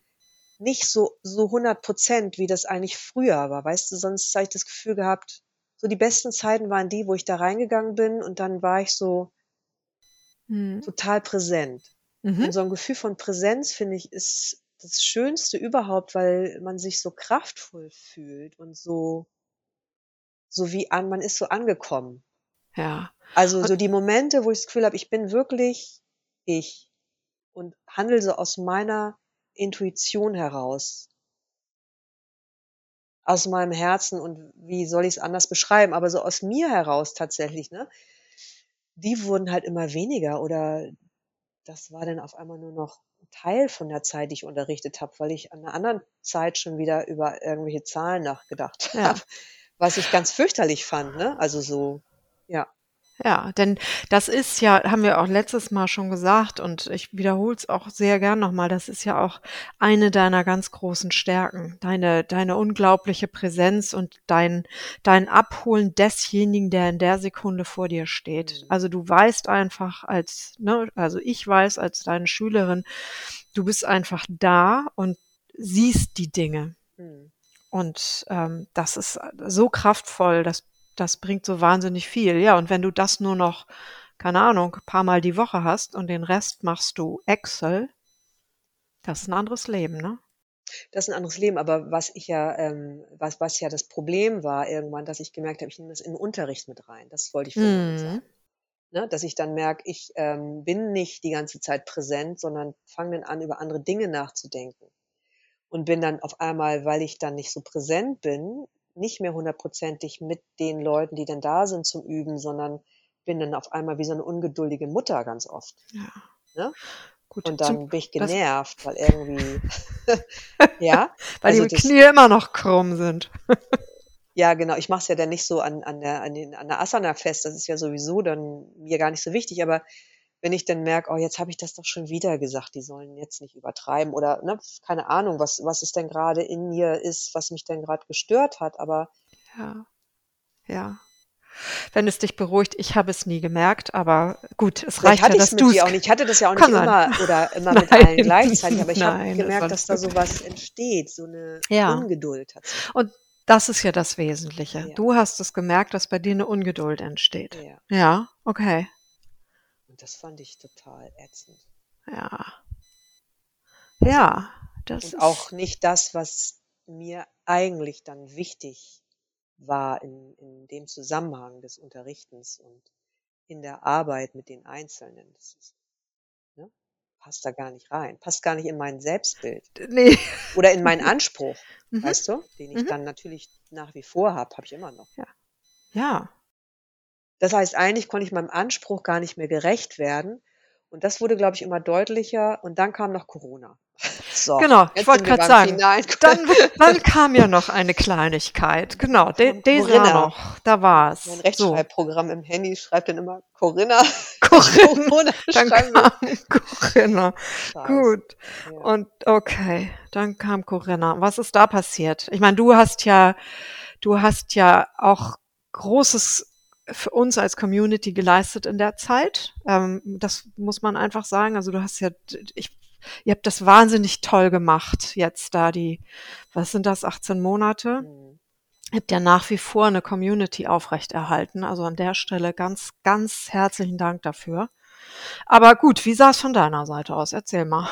nicht so so 100% wie das eigentlich früher war. Weißt du, sonst habe ich das Gefühl gehabt, so die besten Zeiten waren die, wo ich da reingegangen bin und dann war ich so Mhm. total präsent. Mhm. Und so 'n Gefühl von Präsenz, finde ich, ist das Schönste überhaupt, weil man sich so kraftvoll fühlt und so, so wie an, man ist so angekommen. Ja. Also so die Momente, wo ich das Gefühl habe, ich bin wirklich ich und handle so aus meiner Intuition heraus, aus meinem Herzen und wie soll ich es anders beschreiben, aber so aus mir heraus tatsächlich, ne? Die wurden halt immer weniger oder das war dann auf einmal nur noch Teil von der Zeit, die ich unterrichtet habe, weil ich an 'ner anderen Zeit schon wieder über irgendwelche Zahlen nachgedacht Ja. habe, was ich ganz fürchterlich fand, ne? Also so, ja. Ja, denn das ist ja haben wir auch letztes Mal schon gesagt und ich wiederhole es auch sehr gern noch mal, das ist ja auch eine deiner ganz großen Stärken, deine deine unglaubliche Präsenz und dein dein Abholen desjenigen, der in der Sekunde vor dir steht. Mhm. Also, du weißt einfach als ne, also ich weiß als deine Schülerin, du bist einfach da und siehst die Dinge. Mhm. Und, ähm, das ist so kraftvoll, das das bringt so wahnsinnig viel. Ja, und wenn du das nur noch, keine Ahnung, paarmal die Woche hast und den Rest machst du Excel, das ist 'n anderes Leben, ne? Das ist 'n anderes Leben, aber was ich ja, ähm was was ja das Problem war irgendwann, dass ich gemerkt habe, ich nehme das in 'n Unterricht mit rein. Das wollte ich vorhin damit Mhm. sagen. Ne, dass ich dann merke, ich, ähm, bin nicht die ganze Zeit präsent, sondern fange dann an, über andere Dinge nachzudenken. Und bin dann auf einmal, weil ich dann nicht so präsent bin, nicht mehr hundertprozentig mit den Leuten, die dann da sind zum Üben, sondern bin dann auf einmal wie so 'ne ungeduldige Mutter ganz oft, Ja. ne? Gut, Und dann bin ich genervt, weil irgendwie (laughs) ja, weil also die das Knie immer noch krumm sind. Ja, genau. Ich mache es ja dann nicht so an an der an den an der Asana fest. Das ist ja sowieso dann mir gar nicht so wichtig. Aber wenn ich dann merke: „Oh, jetzt habe ich das doch schon wieder gesagt, die sollen jetzt nicht übertreiben“ oder, ne, keine Ahnung, was was es denn grade in mir ist, was mich denn grad gestört hat, aber Ja. Ja. Wenn es dich beruhigt, ich habe es nie gemerkt, aber gut, es reicht ja, hatte ich's dass dir auch nicht. Ich hatte das ja auch nicht immer oder immer (laughs) mit allen gleichzeitig, aber ich habe das gemerkt, dass da so gut. was entsteht, so 'ne Ja. Ungeduld tatsächlich. Und das ist ja das Wesentliche. Ja. Du hast es gemerkt, dass bei dir 'ne Ungeduld entsteht. Ja. Ja, okay. Das fand ich total ätzend. Ja. Ja, das und ist auch nicht das, was mir eigentlich dann wichtig war in in dem Zusammenhang des Unterrichtens und in der Arbeit mit den Einzelnen. Das ist ne, passt da gar nicht rein. Passt gar nicht in mein Selbstbild D ne. oder in meinen Anspruch, (laughs) Mhm. weißt du, den ich Mhm. dann natürlich nach wie vor habe, habe ich immer noch. Ja. Ja. Das heißt, eigentlich konnte ich meinem Anspruch gar nicht mehr gerecht werden. Und das wurde, glaube ich, immer deutlicher. Und dann kam noch Corona. (laughs) So, Genau, ich wollte beim sagen, dann dann kam ja noch eine Kleinigkeit. Genau, de dieser Corinna. noch, da war's. Mein So. Rechtschreibprogramm im Handy schreibt dann immer Corinna. (laughs) Corinna, Corona dann kam. (laughs) Corinna. Scheiße. Gut. Ja. Und okay, dann kam Corinna. Was ist da passiert? Ich meine, du hast ja du hast ja auch Großes für uns als Community geleistet in der Zeit. Ähm, das muss man einfach sagen. Also, du hast ja ich ihr habt das wahnsinnig toll gemacht jetzt da die was sind das, 18 Monate? Mhm. Ihr habt ja nach wie vor 'ne Community aufrechterhalten. Also, an der Stelle ganz, ganz herzlichen Dank dafür. Aber gut, wie sah's von deiner Seite aus? Erzähl mal.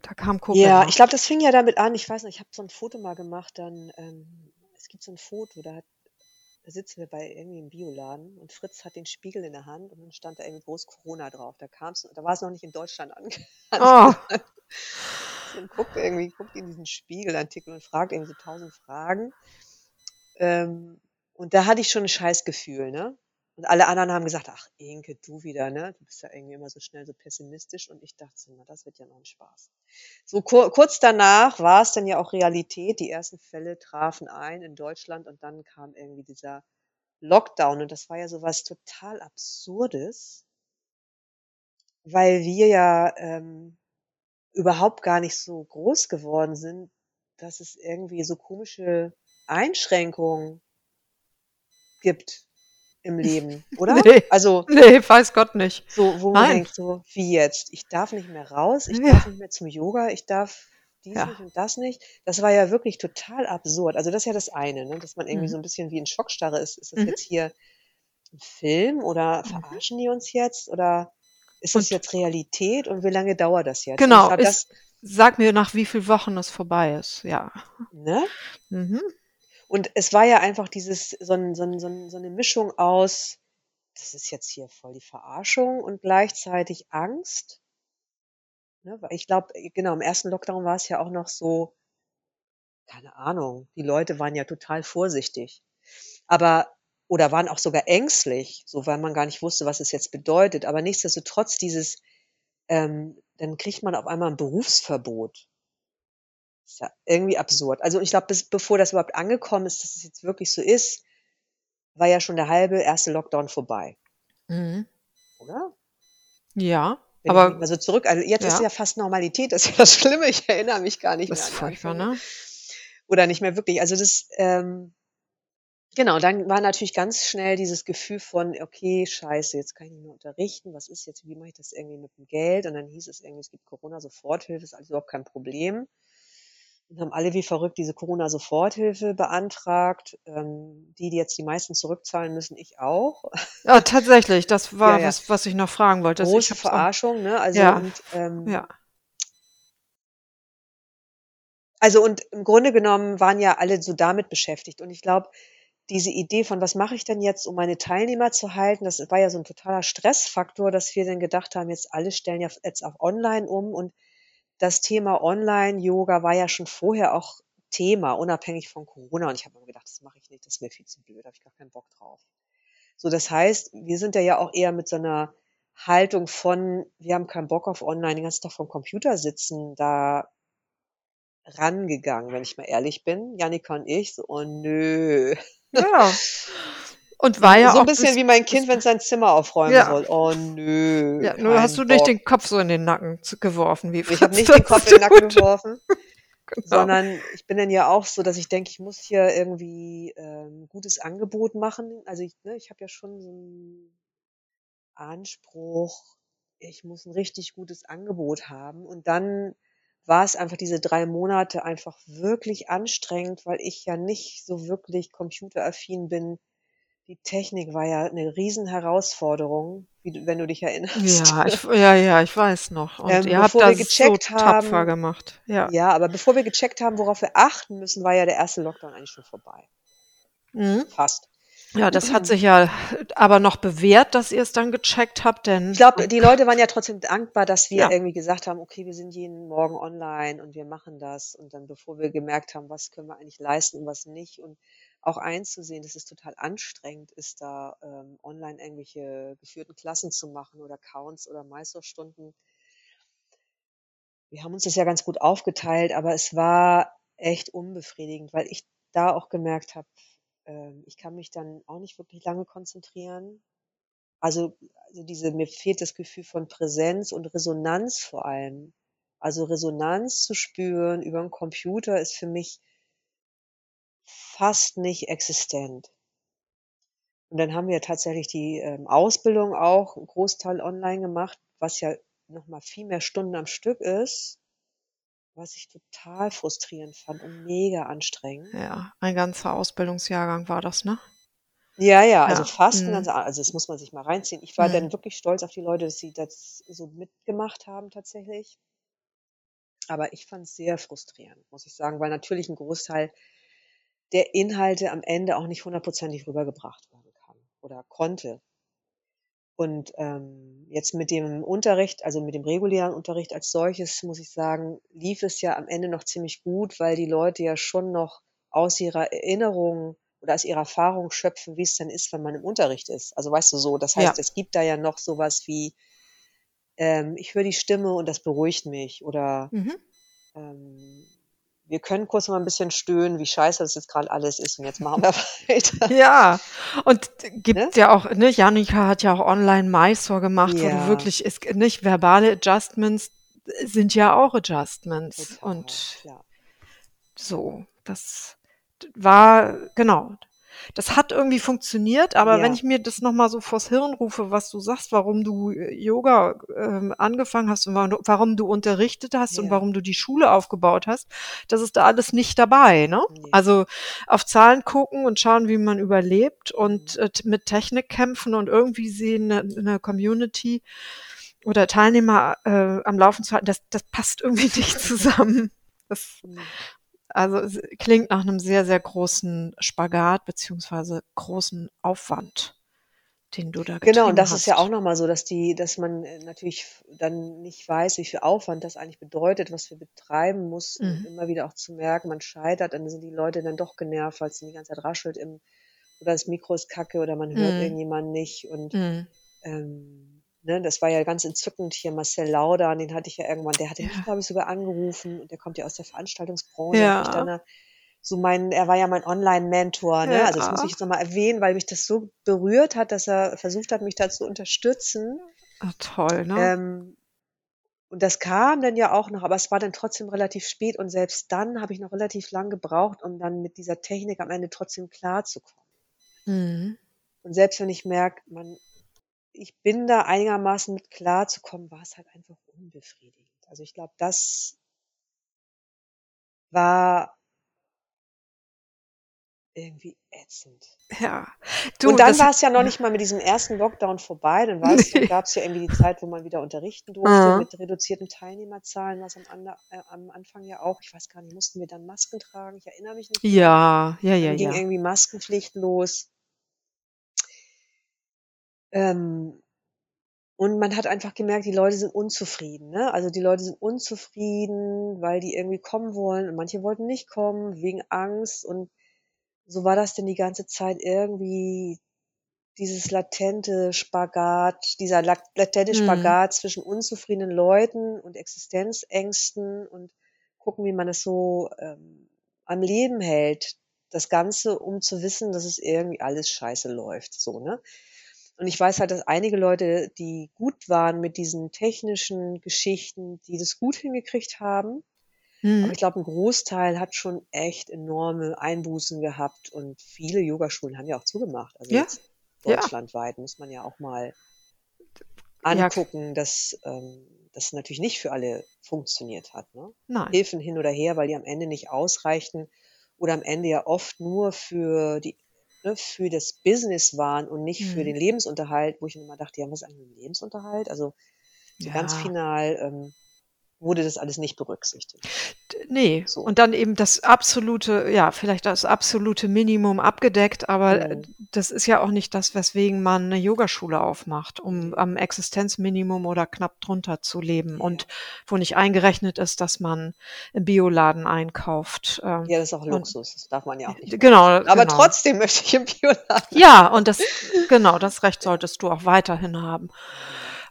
Da kam Ja, Corinna. ich glaube, das fing ja damit an. Ich weiß noch, ich habe so 'n Foto mal gemacht, dann ähm, es gibt so 'n Foto, da hat da sitzen wir bei irgendwie im Bioladen und Fritz hat den Spiegel in der Hand und dann stand da irgendwie groß Corona drauf. Da kam's da war's noch nicht in Deutschland (laughs) ange Oh. Und guckt irgendwie guckt in diesen Spiegelartikel und fragt irgendwie so 1.000 Fragen. Ähm, und da hatte ich schon 'n Scheißgefühl, ne? Und alle anderen haben gesagt: „Ach, Inke, du wieder, ne? Du bist ja irgendwie immer so schnell so pessimistisch.“ Und ich dachte „Na, das wird ja noch 'n Spaß.“ So kur kurz danach war's dann ja auch Realität. Die ersten Fälle trafen ein in Deutschland und dann kam irgendwie dieser Lockdown und das war ja so was total Absurdes weil wir ja, ähm, überhaupt gar nicht so groß geworden sind, dass es irgendwie so komische Einschränkungen gibt im Leben, (laughs) oder? Ne, Also ne, weiß Gott nicht. so, wo man Nein. denkt so: „Wie jetzt? Ich darf nicht mehr raus, ich Ja. darf nicht mehr zum Yoga, ich darf dies Ja. nicht und das nicht.“ Das war ja wirklich total absurd. Also, das ist ja das eine, ne, dass man irgendwie so Mhm. 'n bisschen wie in Schockstarre ist. Ist das Mhm. jetzt hier 'n Film oder Mhm. verarschen die uns jetzt oder ist das Und jetzt Realität und wie lange dauert das jetzt? Genau, ist, das, sag mir, nach wie vielen Wochen es vorbei ist. Ja. ne? Mhm. Und es war ja einfach dieses, so, ein, so, so, ein, so eine Mischung aus, das ist jetzt hier voll die Verarschung und gleichzeitig Angst. Ne? Weil ich glaube, genau, im ersten Lockdown war es ja auch noch so, keine Ahnung, die Leute waren ja total vorsichtig. Aber, oder waren auch sogar ängstlich, so weil man gar nicht wusste, was es jetzt bedeutet. Aber nichtsdestotrotz dieses, ähm, dann kriegt man auf einmal ein Berufsverbot. Ist ja irgendwie absurd. Also ich glaube, bis bevor das überhaupt angekommen ist, dass es jetzt wirklich so ist, war ja schon der halbe erste Lockdown vorbei, Mhm. oder? Ja, Wenn aber mal so zurück, also jetzt ist ja, ja fast Normalität, das ist ja das Schlimme, ich erinnere mich gar nicht das mehr ist furchtbar, ne? Oder nicht mehr wirklich. Also das, ähm, genau, dann war natürlich ganz schnell dieses Gefühl von, okay, scheiße, jetzt kann ich nicht mehr unterrichten, was ist jetzt, wie mache ich das irgendwie mit dem Geld? Und dann hieß es irgendwie, es gibt Corona-Soforthilfe, ist alles überhaupt kein Problem. Und haben alle wie verrückt diese Corona-Soforthilfe beantragt. Ähm, die, die jetzt die meisten zurückzahlen müssen, ich auch. Ja, tatsächlich, das (laughs) Ja, war ja. was, was ich noch fragen wollte. Also Große es auch, Verarschung, ne? Also ja, und ähm, ja, also und im Grunde genommen waren ja alle so damit beschäftigt. Und ich glaube, diese Idee von, was mache ich denn jetzt, um meine Teilnehmer zu halten, das war ja so ein totaler Stressfaktor, dass wir dann gedacht haben, jetzt alle stellen ja jetzt auf Online um. Und das Thema Online-Yoga war ja schon vorher auch Thema, unabhängig von Corona. Und ich habe mir gedacht, das mache ich nicht, das ist mir viel zu blöd, da habe ich gar keinen Bock drauf. So, das heißt, wir sind ja ja auch eher mit so einer Haltung von, wir haben keinen Bock auf Online, den ganzen Tag vom Computer sitzen, da rangegangen, wenn ich mal ehrlich bin. Janika und ich, so, oh nö. ja. (laughs) Und war ja So ein bisschen bis, wie mein Kind, wenn es sein Zimmer aufräumen ja, soll. Oh nö, ja, nur hast du nicht Bock. den Kopf so in den Nacken geworfen, wie Ich habe nicht den Kopf in den Nacken geworfen, (laughs) Genau. sondern ich bin dann ja auch so, dass ich denke, ich muss hier irgendwie ähm, gutes Angebot machen. Also ich, ne, ich habe ja schon so einen Anspruch, ich muss ein richtig gutes Angebot haben. Und dann war es einfach diese drei Monate einfach wirklich anstrengend, weil ich ja nicht so wirklich computeraffin bin. Die Technik war ja eine Riesenherausforderung, wie wenn du dich erinnerst. Ja, ich, (laughs) ja, ja, ich weiß noch. Und Ähm, ihr habt das so gecheckt tapfer haben, gemacht. Ja. ja, aber bevor wir gecheckt haben, worauf wir achten müssen, war ja der erste Lockdown eigentlich schon vorbei. Mhm. Fast. Ja, das hat sich ja aber noch bewährt, dass ihr es dann gecheckt habt, Ich denn glaube, am die Leute waren ja trotzdem dankbar, dass wir ja, irgendwie gesagt haben, okay, wir sind jeden Morgen online und wir machen das. Und dann, bevor wir gemerkt haben, was können wir eigentlich leisten und was nicht. Und auch einzusehen, dass es total anstrengend ist, da ähm, online irgendwelche geführten Klassen zu machen oder Counts oder Meisterstunden. Wir haben uns das ja ganz gut aufgeteilt, aber es war echt unbefriedigend, weil ich da auch gemerkt habe, ähm, ich kann mich dann auch nicht wirklich lange konzentrieren. Also, also diese, mir fehlt das Gefühl von Präsenz und Resonanz vor allem. Also Resonanz zu spüren über einen Computer ist für mich fast nicht existent. Und dann haben wir tatsächlich die ähm, Ausbildung auch einen Großteil online gemacht, was ja nochmal viel mehr Stunden am Stück ist, was ich total frustrierend fand und mega anstrengend. ja, ein ganzer Ausbildungsjahrgang war das, ne? Ja, ja, also Ja. fast ein Mhm. ganzer, also das muss man sich mal reinziehen. Ich war Mhm. dann wirklich stolz auf die Leute, dass sie das so mitgemacht haben tatsächlich. Aber ich fand es sehr frustrierend, muss ich sagen, weil natürlich ein Großteil der Inhalte am Ende auch nicht hundertprozentig rübergebracht werden kann oder konnte. Und ähm, jetzt mit dem Unterricht, also mit dem regulären Unterricht als solches, muss ich sagen, lief es ja am Ende noch ziemlich gut, weil die Leute ja schon noch aus ihrer Erinnerung oder aus ihrer Erfahrung schöpfen, wie es dann ist, wenn man im Unterricht ist. Also weißt du so, das Ja. heißt, es gibt da ja noch sowas wie, ähm, ich höre die Stimme und das beruhigt mich oder Mhm. ähm, wir können kurz mal ein bisschen stöhnen, wie scheiße das jetzt gerade alles ist und jetzt machen wir (laughs) weiter. Ja, und gibt Ne? ja auch, ne, Janika hat ja auch online Mysore gemacht, wo du Ja, wirklich, ist nicht verbale Adjustments sind ja auch Adjustments total, und klar. so, das war, genau. Das hat irgendwie funktioniert, aber wenn Ja. ich mir das nochmal so vors Hirn rufe, was du sagst, warum du äh, Yoga ähm, angefangen hast und warum du, warum du unterrichtet hast und Ja. warum du die Schule aufgebaut hast, das ist da alles nicht dabei, ne? Nee. Also auf Zahlen gucken und schauen, wie man überlebt und Mhm. äh, mit Technik kämpfen und irgendwie sehen eine, eine Community oder Teilnehmer äh, am Laufen zu halten, das, das passt irgendwie (laughs) nicht zusammen. Das, Mhm. Also es klingt nach einem sehr, sehr großen Spagat beziehungsweise großen Aufwand, den du da Genau, und das ist ja hast. auch nochmal so, dass die, dass man äh, natürlich dann nicht weiß, wie viel Aufwand das eigentlich bedeutet, was wir betreiben mussten, Mhm. immer wieder auch zu merken, man scheitert, dann sind die Leute dann doch genervt, weil es die ganze Zeit raschelt im, oder das Mikro ist kacke oder man hört Mhm. irgendjemanden nicht und Mhm. ähm, ne, das war ja ganz entzückend hier, Marcel Lauda, den hatte ich ja irgendwann, der hatte mich, Ja. glaube ich, sogar angerufen und der kommt ja aus der Veranstaltungsbranche, mich dann Ja. da so mein, er war ja mein Online-Mentor, ne? Also das muss Ja. ich jetzt nochmal erwähnen, weil mich das so berührt hat, dass er versucht hat, mich da zu unterstützen. Ah, toll, ne? Ähm, und das kam dann ja auch noch, aber es war dann trotzdem relativ spät und selbst dann habe ich noch relativ lang gebraucht, um dann mit dieser Technik am Ende trotzdem klarzukommen. Mhm. Und selbst wenn ich merke, man, ich bin da einigermaßen mit klarzukommen, war es halt einfach unbefriedigend. Also ich glaube, das war irgendwie ätzend. Ja. Du, Und dann war es ja noch ja. nicht mal mit diesem ersten Lockdown vorbei. Dann weißt du, Ne. gab es ja irgendwie die Zeit, wo man wieder unterrichten durfte Mhm. mit reduzierten Teilnehmerzahlen, was am, Ander, äh, am Anfang ja auch, ich weiß gar nicht, mussten wir dann Masken tragen? Ich erinnere mich nicht mehr. Ja, ja, ja, Dann ging ja. irgendwie Maskenpflicht los. Ähm, und man hat einfach gemerkt, die Leute sind unzufrieden. Ne? Also die Leute sind unzufrieden, weil die irgendwie kommen wollen und manche wollten nicht kommen wegen Angst. Und so war das denn die ganze Zeit irgendwie dieses latente Spagat, dieser lat- latente Mhm. Spagat zwischen unzufriedenen Leuten und Existenzängsten und gucken, wie man es so ähm, am Leben hält. Das Ganze, um zu wissen, dass es irgendwie alles scheiße läuft. So, ne? Und ich weiß halt, dass einige Leute, die gut waren mit diesen technischen Geschichten, die das gut hingekriegt haben. Aber Mhm. ich glaube, ein Großteil hat schon echt enorme Einbußen gehabt und viele Yogaschulen haben ja auch zugemacht. Also Ja, jetzt ja. deutschlandweit muss man ja auch mal Ja, angucken, dass ähm, das natürlich nicht für alle funktioniert hat. Ne? nein. Hilfen hin oder her, weil die am Ende nicht ausreichten oder am Ende ja oft nur für die ne, für das Business waren und nicht für Mhm. den Lebensunterhalt, wo ich immer dachte, ja, was ist eigentlich dem Lebensunterhalt? Also so ganz Ja. final ähm, wurde das alles nicht berücksichtigt. Nee, So. und dann eben das absolute, ja, vielleicht das absolute Minimum abgedeckt, aber Mhm. das ist ja auch nicht das, weswegen man eine Yogaschule aufmacht, um am Existenzminimum oder knapp drunter zu leben Ja. und wo nicht eingerechnet ist, dass man im Bioladen einkauft. ähm, Ja, das ist auch Luxus, das darf man ja auch nicht genau, vergessen. Aber genau. trotzdem möchte ich im Bioladen. Ja, und das, (laughs) genau, das Recht solltest du auch weiterhin haben.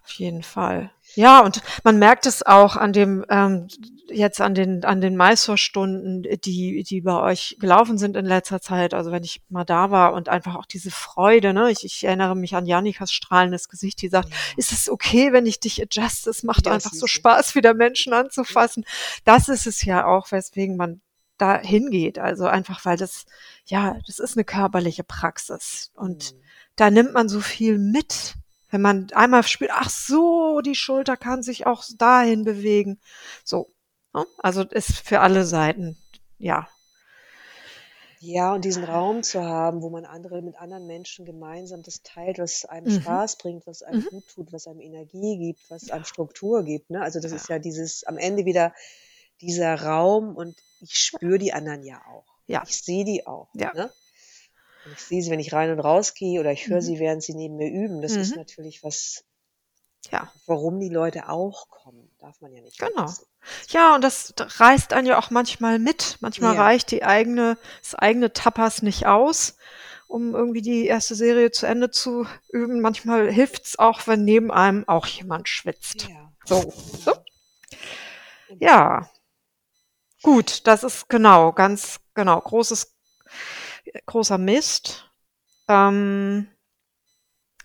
Auf jeden Fall. Ja, und man merkt es auch an dem, ähm, jetzt an den, an den Meisterstunden, die, die bei euch gelaufen sind in letzter Zeit. Also wenn ich mal da war und einfach auch diese Freude, ne? Ich, ich erinnere mich an Janikas strahlendes Gesicht, die sagt, Ja, ist es okay, wenn ich dich adjuste? Es macht ja einfach so. Spaß, wieder Menschen Ja. anzufassen. Das ist es ja auch, weswegen man da hingeht. Also einfach, weil das, ja, das ist eine körperliche Praxis. Und Mhm. da nimmt man so viel mit. Wenn man einmal spürt, ach so, die Schulter kann sich auch dahin bewegen. So. ne? Also ist für alle Seiten, ja. Ja, und diesen Raum zu haben, wo man andere mit anderen Menschen gemeinsam das teilt, was einem Mhm. Spaß bringt, was einem Mhm. gut tut, was einem Energie gibt, was einem Struktur gibt. Ne? Also das Ja. ist ja dieses am Ende wieder dieser Raum und ich spüre die anderen ja auch. Ja. Ich sehe die auch. Ja. Ne? Und ich sehe sie, wenn ich rein und raus gehe oder ich höre Mhm. sie, während sie neben mir üben. Das ist Mhm. natürlich was, Ja. warum die Leute auch kommen. Darf man ja nicht Genau. vergessen. Ja, und das reißt einen ja auch manchmal mit. Manchmal Ja. reicht die eigene, das eigene Tapas nicht aus, um irgendwie die erste Serie zu Ende zu üben. Manchmal hilft's auch, wenn neben einem auch jemand schwitzt. Ja. So. so. Ja. Gut, das ist genau, ganz genau, großes, großer Mist. Ähm,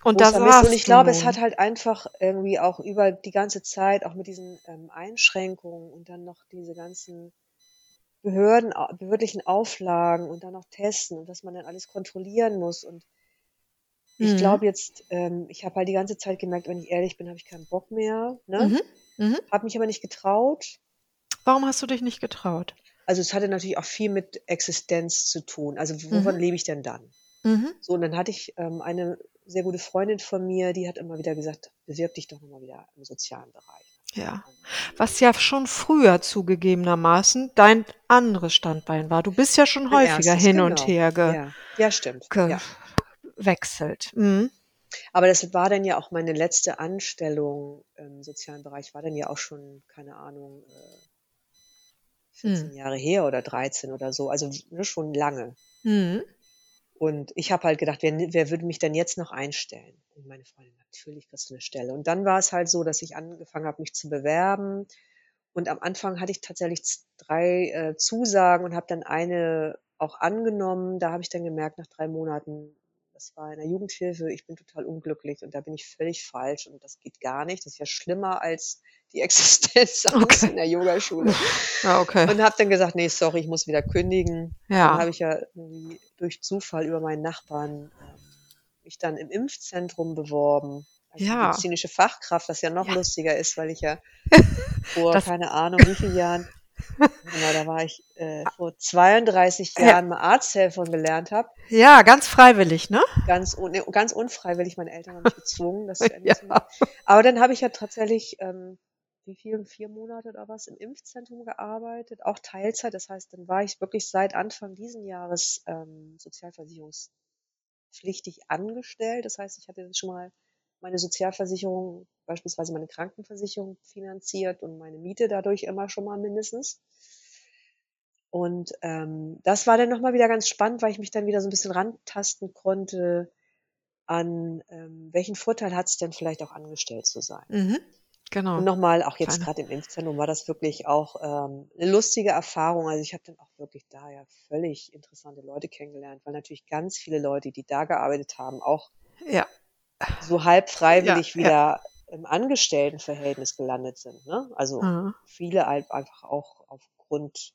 und das war's Und ich glaube, es hat halt einfach irgendwie auch über die ganze Zeit, auch mit diesen ähm, Einschränkungen und dann noch diese ganzen Behörden, behördlichen Auflagen und dann noch testen und was man dann alles kontrollieren muss. Und ich Mhm. glaube jetzt, ähm, ich habe halt die ganze Zeit gemerkt, wenn ich ehrlich bin, habe ich keinen Bock mehr. Ne? Mhm. Mhm. Habe mich aber nicht getraut. Warum hast du dich nicht getraut? Also es hatte natürlich auch viel mit Existenz zu tun. Also wovon Mhm. lebe ich denn dann? Mhm. So, und dann hatte ich ähm, eine sehr gute Freundin von mir, die hat immer wieder gesagt, bewirb dich doch nochmal wieder im sozialen Bereich. Ja. Was ja schon früher zugegebenermaßen dein anderes Standbein war. Du bist ja schon Mein häufiger erstes, hin und genau. her ge Ja, ja stimmt. Ja. gewechselt. Mhm. Aber das war dann ja auch meine letzte Anstellung im sozialen Bereich, war dann ja auch schon, keine Ahnung, äh, 14 Mhm. Jahre her oder 13 oder so, also ne, schon lange. Mhm. Und ich habe halt gedacht, wer, wer würde mich denn jetzt noch einstellen? Und meine Freundin, natürlich kriegst du eine Stelle. Und dann war es halt so, dass ich angefangen habe, mich zu bewerben. Und am Anfang hatte ich tatsächlich drei äh, Zusagen und habe dann eine auch angenommen. Da habe ich dann gemerkt, nach drei Monaten, das war in der Jugendhilfe, ich bin total unglücklich und da bin ich völlig falsch und das geht gar nicht. Das ist ja schlimmer als die (laughs) Existenzangst Okay. in der Yogaschule. Ja, okay. Und habe dann gesagt, nee, sorry, ich muss wieder kündigen. Dann Ja. habe ich ja durch Zufall über meinen Nachbarn ähm, mich dann im Impfzentrum beworben. Als Ja. medizinische Fachkraft, was ja noch Ja. lustiger ist, weil ich ja (laughs) vor Das- keine Ahnung wie vielen Jahren, (laughs) genau, da war ich äh, vor 32 Ja. Jahren mal Arzthelferin gelernt habe. Ja, ganz freiwillig, ne? Ganz, un nee, ganz unfreiwillig, meine Eltern haben mich gezwungen, das zu Ja. zu machen. Aber dann habe ich ja tatsächlich, ähm, wie viel, vier Monate oder was, im Impfzentrum gearbeitet, auch Teilzeit. Das heißt, dann war ich wirklich seit Anfang diesen Jahres ähm, sozialversicherungspflichtig angestellt. Das heißt, ich hatte dann schon mal meine Sozialversicherung, beispielsweise meine Krankenversicherung finanziert und meine Miete dadurch immer schon mal mindestens. Und ähm, das war dann nochmal wieder ganz spannend, weil ich mich dann wieder so ein bisschen rantasten konnte an, ähm, welchen Vorteil hat es denn vielleicht auch angestellt zu sein. Mhm. Genau. Und nochmal, auch jetzt gerade im Impfzentrum war das wirklich auch ähm, eine lustige Erfahrung. Also ich habe dann auch wirklich da ja völlig interessante Leute kennengelernt, weil natürlich ganz viele Leute, die da gearbeitet haben, auch Ja. so halb freiwillig Ja, wieder im Angestelltenverhältnis gelandet sind. Ne? Also Mhm. viele halt einfach auch aufgrund,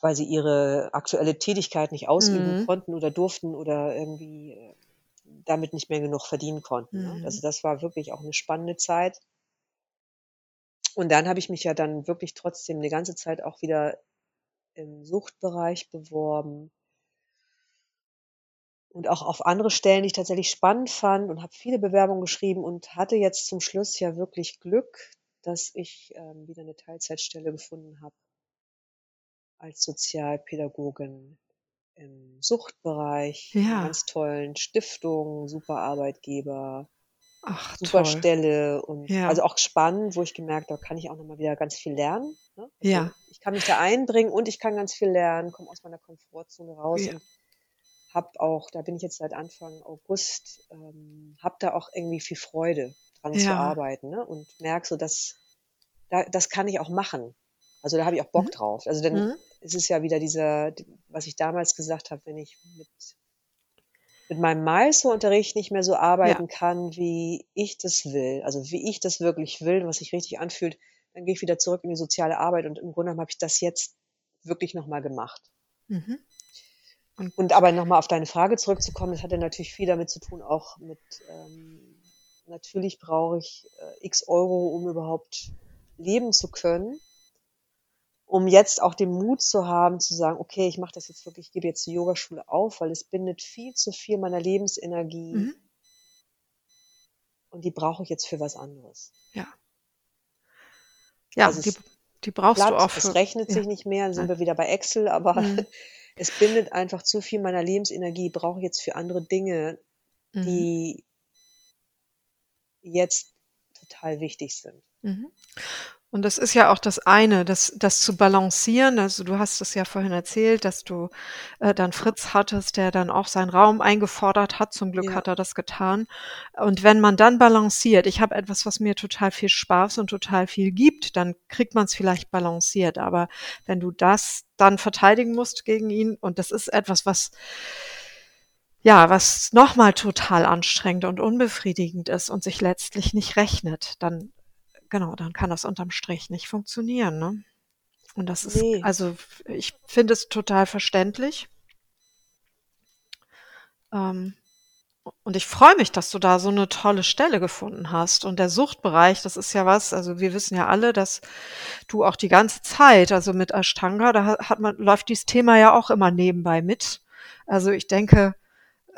weil sie ihre aktuelle Tätigkeit nicht ausüben Mhm. konnten oder durften oder irgendwie äh, damit nicht mehr genug verdienen konnten. Mhm. Ne? Also das war wirklich auch eine spannende Zeit. Und dann habe ich mich ja dann wirklich trotzdem eine ganze Zeit auch wieder im Suchtbereich beworben und auch auf andere Stellen, die ich tatsächlich spannend fand und habe viele Bewerbungen geschrieben und hatte jetzt zum Schluss ja wirklich Glück, dass ich ähm, wieder eine Teilzeitstelle gefunden habe als Sozialpädagogin im Suchtbereich, Ja. ganz tollen Stiftung, super Arbeitgeber, Ach, super toll. Stelle und Ja. also auch spannend, wo ich gemerkt habe, da kann ich auch nochmal wieder ganz viel lernen. Ne? Also Ja. Ich kann mich da einbringen und ich kann ganz viel lernen, komme aus meiner Komfortzone raus Ja. und hab auch, da bin ich jetzt seit Anfang August, ähm, hab da auch irgendwie viel Freude dran zu Ja. arbeiten ne? und merke so, dass da, das kann ich auch machen. Also da habe ich auch Bock Mhm. drauf. Also dann Mhm. Ist es ja wieder dieser, was ich damals gesagt habe, wenn ich mit, mit meinem Meisterunterricht nicht mehr so arbeiten kann, wie ich das will, also wie ich das wirklich will, was sich richtig anfühlt, dann gehe ich wieder zurück in die soziale Arbeit und im Grunde genommen habe ich das jetzt wirklich nochmal gemacht. Mhm. Und aber nochmal auf deine Frage zurückzukommen, das hat ja natürlich viel damit zu tun, auch mit, ähm, natürlich brauche ich äh, x Euro, um überhaupt leben zu können, um jetzt auch den Mut zu haben, zu sagen, okay, ich mache das jetzt wirklich, ich gebe jetzt die Yogaschule auf, weil es bindet viel zu viel meiner Lebensenergie Mhm. und die brauche ich jetzt für was anderes. Ja. Ja, Also die, es die brauchst du Platt, auch es für. rechnet ja. sich nicht mehr, dann sind Nein. wir wieder bei Excel, aber Mhm. (laughs) es bindet einfach zu viel meiner Lebensenergie, brauche ich jetzt für andere Dinge, Mhm. die jetzt total wichtig sind. Und das ist ja auch das eine, das, das zu balancieren. Also du hast es ja vorhin erzählt, dass du äh, dann Fritz hattest, der dann auch seinen Raum eingefordert hat. Zum Glück Ja. hat er das getan. Und wenn man dann balanciert, ich habe etwas, was mir total viel Spaß und total viel gibt, dann kriegt man es vielleicht balanciert. Aber wenn du das dann verteidigen musst gegen ihn, und das ist etwas, was ja, was nochmal total anstrengend und unbefriedigend ist und sich letztlich nicht rechnet, dann genau, dann kann das unterm Strich nicht funktionieren. Ne? Und das ist, Nee. also ich finde es total verständlich. Ähm, und ich freue mich, dass du da so eine tolle Stelle gefunden hast. Und der Suchtbereich, das ist ja was, also wir wissen ja alle, dass du auch die ganze Zeit, also mit Ashtanga, da hat man, läuft dieses Thema ja auch immer nebenbei mit. Also ich denke,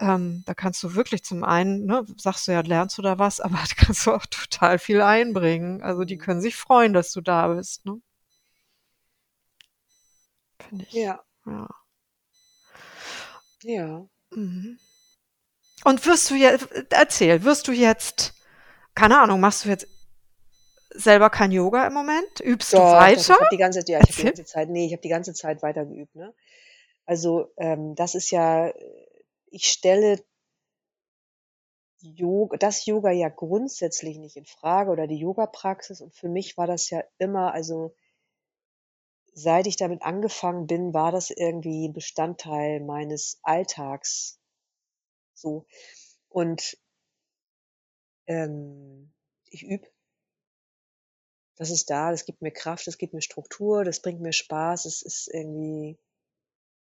ähm, da kannst du wirklich zum einen, ne, sagst du ja, lernst du da was, (laughs) aber da kannst du auch total viel einbringen. Also die können sich freuen, dass du da bist. Ne? Finde ich. Ja, Ja. ja. Mhm. Und wirst du jetzt, erzähl, wirst du jetzt, keine Ahnung, machst du jetzt selber kein Yoga im Moment? Übst du Doch, ich weiter? habe die ganze, ja, ich habe die ganze Zeit, nee, ich habe die ganze Zeit weiter geübt, ne? Also, ähm, das ist ja, äh, ich stelle Yoga, das Yoga ja grundsätzlich nicht in Frage oder die Yoga-Praxis und für mich war das ja immer, also seit ich damit angefangen bin, war das irgendwie Bestandteil meines Alltags so. Und ähm, ich übe, das ist da, das gibt mir Kraft, das gibt mir Struktur, das bringt mir Spaß, es ist irgendwie,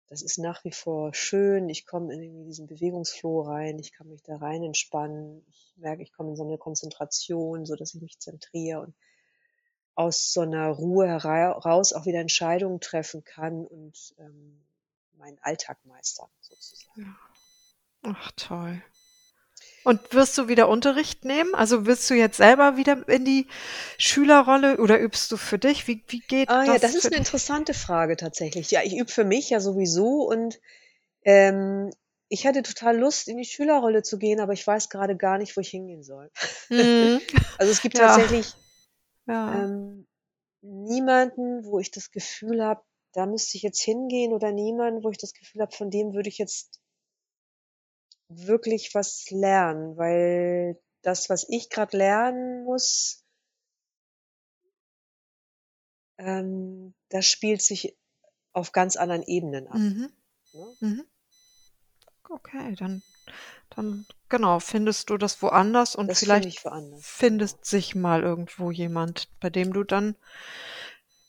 das ist nach wie vor schön. Ich komme in diesen Bewegungsflow rein, ich kann mich da rein entspannen. Ich merke, ich komme in so eine Konzentration, so dass ich mich zentriere und aus so einer Ruhe heraus auch wieder Entscheidungen treffen kann und ähm, meinen Alltag meistern, sozusagen. Ach, toll. Und wirst du wieder Unterricht nehmen? Also wirst du jetzt selber wieder in die Schülerrolle oder übst du für dich? Wie, wie geht Ah ja, das das ist eine interessante Frage tatsächlich. Ja, ich übe für mich ja sowieso und ähm, ich hatte total Lust, in die Schülerrolle zu gehen, aber ich weiß gerade gar nicht, wo ich hingehen soll. Mhm. (laughs) Also es gibt Ja. tatsächlich Ja. ähm, niemanden, wo ich das Gefühl habe, da müsste ich jetzt hingehen oder niemanden, wo ich das Gefühl habe, von dem würde ich jetzt wirklich was lernen, weil das, was ich gerade lernen muss, ähm, das spielt sich auf ganz anderen Ebenen ab. Mhm. Ne? Mhm. Okay, dann, dann genau, findest du das woanders und Das vielleicht ich woanders. Genau. findest sich mal irgendwo jemand, bei dem du dann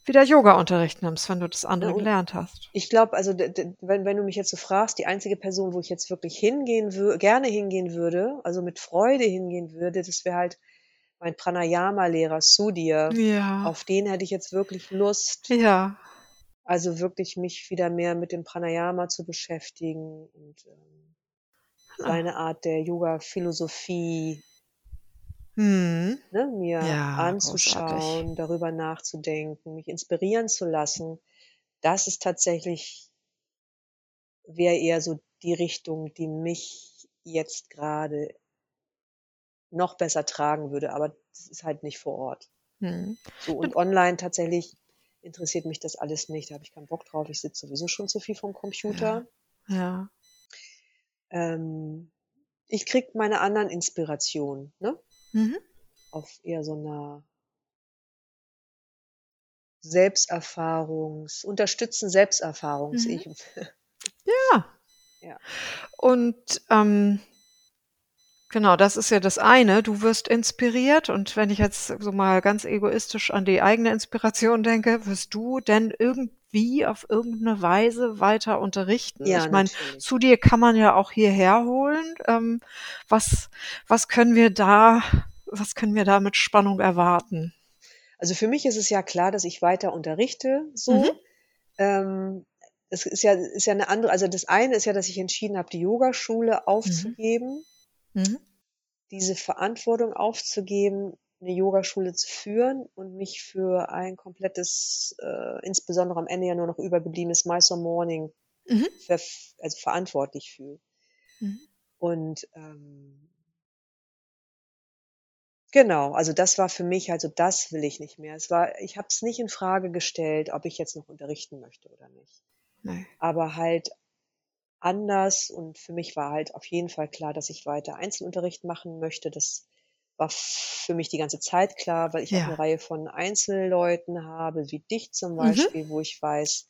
wieder Yoga-Unterricht nimmst, wenn du das andere Ja, und gelernt hast. ich glaube, also wenn, wenn du mich jetzt so fragst, die einzige Person, wo ich jetzt wirklich hingehen würde, gerne hingehen würde, also mit Freude hingehen würde, das wäre halt mein Pranayama-Lehrer Sudhir. Ja, Auf den hätte ich jetzt wirklich Lust, ja, also wirklich mich wieder mehr mit dem Pranayama zu beschäftigen und ähm, Ah. seine Art der Yoga-Philosophie hm. ne, mir Ja, anzuschauen, darüber nachzudenken, mich inspirieren zu lassen. Das ist tatsächlich, wäre eher so die Richtung, die mich jetzt gerade noch besser tragen würde, aber das ist halt nicht vor Ort. Hm. So und online tatsächlich interessiert mich das alles nicht, da habe ich keinen Bock drauf, ich sitze sowieso schon zu viel vom Computer. Ja, Ähm, ich krieg meine anderen Inspirationen, ne? Mhm. Auf eher so einer Selbsterfahrungs, unterstützen Selbsterfahrungs, Mhm. ja. (laughs) ja. Und ähm, genau, das ist ja das eine. Du wirst inspiriert und wenn ich jetzt so mal ganz egoistisch an die eigene Inspiration denke, wirst du denn irgendwie auf irgendeine Weise weiter unterrichten? Ja, ich meine, zu dir kann man ja auch hierher holen. Ähm, was, was können wir da, was können wir da mit Spannung erwarten? Also für mich ist es ja klar, dass ich weiter unterrichte, so. Mhm. Ähm, es ist ja, ist ja eine andere, also das eine ist ja, dass ich entschieden habe, die Yogaschule aufzugeben, Mhm. diese Verantwortung aufzugeben, eine Yogaschule zu führen und mich für ein komplettes, äh, insbesondere am Ende ja nur noch übergebliebenes Mysore Morning Mhm. ver also verantwortlich fühle. Mhm. Und ähm, genau, also das war für mich, also das will ich nicht mehr. Es war, ich habe es nicht in Frage gestellt, ob ich jetzt noch unterrichten möchte oder nicht. Nee. Aber halt anders und für mich war halt auf jeden Fall klar, dass ich weiter Einzelunterricht machen möchte. Das war für mich die ganze Zeit klar, weil ich auch Ja. eine Reihe von Einzelleuten habe, wie dich zum Mhm. Beispiel, wo ich weiß,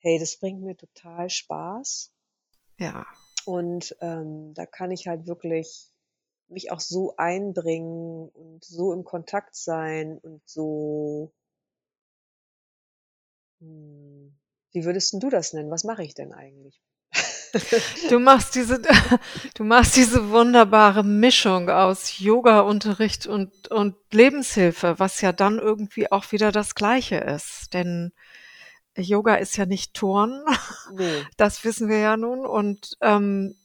hey, das bringt mir total Spaß. Ja. Und ähm, da kann ich halt wirklich mich auch so einbringen und so im Kontakt sein und so, hm, wie würdest du das nennen? Was mache ich denn eigentlich? Du machst diese, du machst diese wunderbare Mischung aus Yoga-Unterricht und, und Lebenshilfe, was ja dann irgendwie auch wieder das Gleiche ist. Denn Yoga ist ja nicht Turnen, Nee. das wissen wir ja nun. Und, ähm,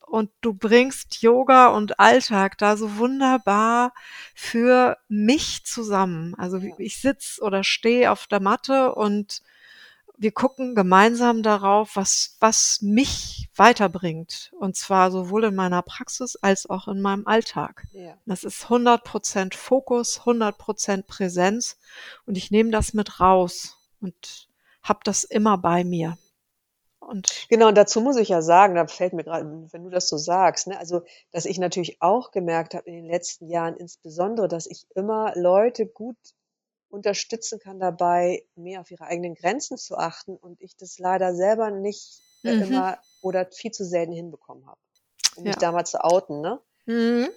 und du bringst Yoga und Alltag da so wunderbar für mich zusammen. Also ich sitz oder stehe auf der Matte und wir gucken gemeinsam darauf, was, was mich weiterbringt. Und zwar sowohl in meiner Praxis als auch in meinem Alltag. Ja. Das ist 100% Fokus, 100% Präsenz und ich nehme das mit raus und habe das immer bei mir. Und Genau, und dazu muss ich ja sagen, da fällt mir gerade, wenn du das so sagst, ne, also, dass ich natürlich auch gemerkt habe in den letzten Jahren insbesondere, dass ich immer Leute gut unterstützen kann dabei, mehr auf ihre eigenen Grenzen zu achten und ich das leider selber nicht äh, Mhm. immer oder viel zu selten hinbekommen habe, um mich Ja. da mal zu outen, ne? Mhm.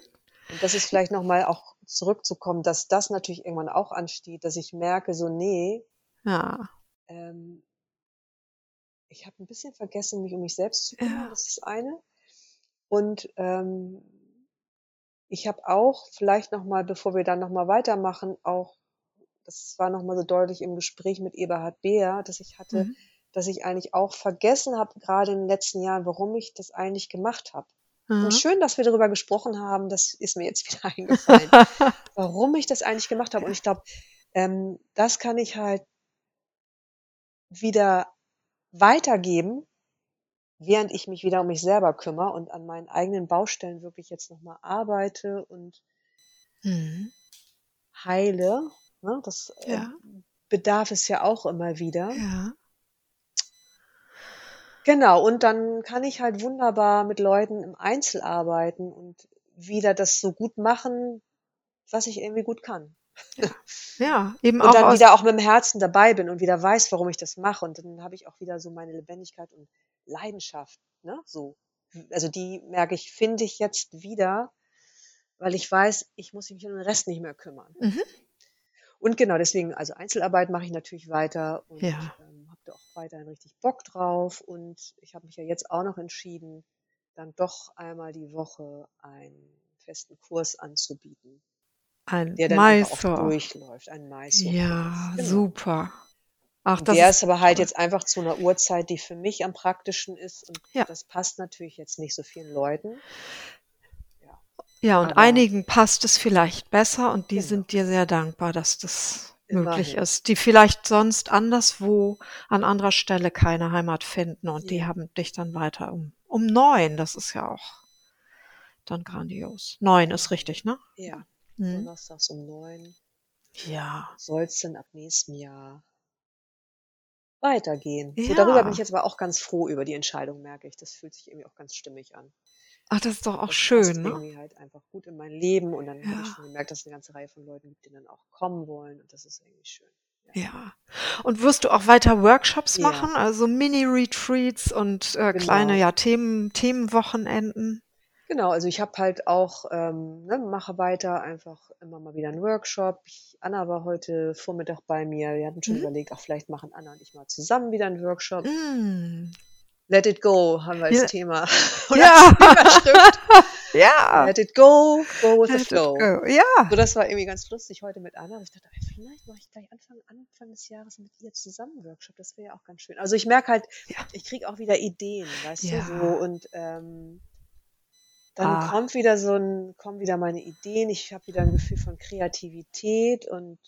Und das ist vielleicht nochmal auch zurückzukommen, dass das natürlich irgendwann auch ansteht, dass ich merke, so, nee, ja, ähm, ich habe ein bisschen vergessen, mich um mich selbst zu kümmern, Ja. das ist das eine. Und ähm, ich habe auch vielleicht nochmal, bevor wir dann nochmal weitermachen, auch, das war nochmal so deutlich im Gespräch mit Eberhard Beer, dass ich hatte, Mhm. dass ich eigentlich auch vergessen habe, gerade in den letzten Jahren, warum ich das eigentlich gemacht habe. Mhm. Und schön, dass wir darüber gesprochen haben, das ist mir jetzt (laughs) wieder eingefallen, (laughs) warum ich das eigentlich gemacht habe. Und ich glaube, ähm, das kann ich halt wieder weitergeben, während ich mich wieder um mich selber kümmere und an meinen eigenen Baustellen wirklich jetzt nochmal arbeite und Mhm. heile. Ne? Das äh, Ja. bedarf es ja auch immer wieder. Ja. Genau, und dann kann ich halt wunderbar mit Leuten im Einzel arbeiten und wieder das so gut machen, was ich irgendwie gut kann. Ja, eben Und auch dann aus, wieder auch mit dem Herzen dabei bin und wieder weiß, warum ich das mache. Und dann habe ich auch wieder so meine Lebendigkeit und Leidenschaft. Ne? So. Also die merke ich, finde ich jetzt wieder, weil ich weiß, ich muss mich um den Rest nicht mehr kümmern. Mhm. Und genau deswegen, also Einzelarbeit mache ich natürlich weiter und Ja. ähm, habe da auch weiterhin richtig Bock drauf. Und ich habe mich ja jetzt auch noch entschieden, dann doch einmal die Woche einen festen Kurs anzubieten, ein der dann einfach auch Meister. durchläuft, ein Meister. Ja, Genau. super. Ach, Und das der ist aber halt jetzt einfach zu einer Uhrzeit, die für mich am praktischen ist. Und Ja. das passt natürlich jetzt nicht so vielen Leuten. Ja, Ja, und aber einigen passt es vielleicht besser und die genau, sind dir sehr dankbar, dass das möglich immerhin. ist, die vielleicht sonst anderswo an anderer Stelle keine Heimat finden und die Ja, haben dich dann weiter um, um neun. Das ist ja auch dann grandios. Neun ist richtig, ne? ja. Mhm. Donnerstags um neun Ja. soll es dann ab nächstem Jahr weitergehen. So, darüber bin ich Ja. jetzt aber auch ganz froh über die Entscheidung, merke ich. Das fühlt sich irgendwie auch ganz stimmig an. Ach, das ist doch auch Das schön, ne? irgendwie halt einfach gut in mein Leben. Und dann habe ich Ja. schon gemerkt, dass es eine ganze Reihe von Leuten gibt, die dann auch kommen wollen. Und das ist irgendwie schön. Ja. Ja. Und wirst du auch weiter Workshops Ja, machen, also Mini-Retreats und äh, kleine genau. ja Themen, Themenwochenenden? Genau, also ich habe halt auch, ähm, ne, mache weiter einfach immer mal wieder einen Workshop. Ich, Anna war heute Vormittag bei mir. Wir hatten schon Mhm. überlegt, auch vielleicht machen Anna und ich mal zusammen wieder einen Workshop. Mm. Let it go haben wir als Ja. Thema (laughs) oder Ja. ja. Let it go, go with the Let it flow. Ja. So, das war irgendwie ganz lustig heute mit Anna. Ich dachte, vielleicht mache ich gleich Anfang, Anfang des Jahres mit ihr zusammen Workshop. Das wäre ja auch ganz schön. Also ich merke halt, Ja. ich kriege auch wieder Ideen, weißt du, so Ja. und ähm, dann Ah. kommt wieder so ein, kommen wieder meine Ideen. Ich habe wieder ein Gefühl von Kreativität und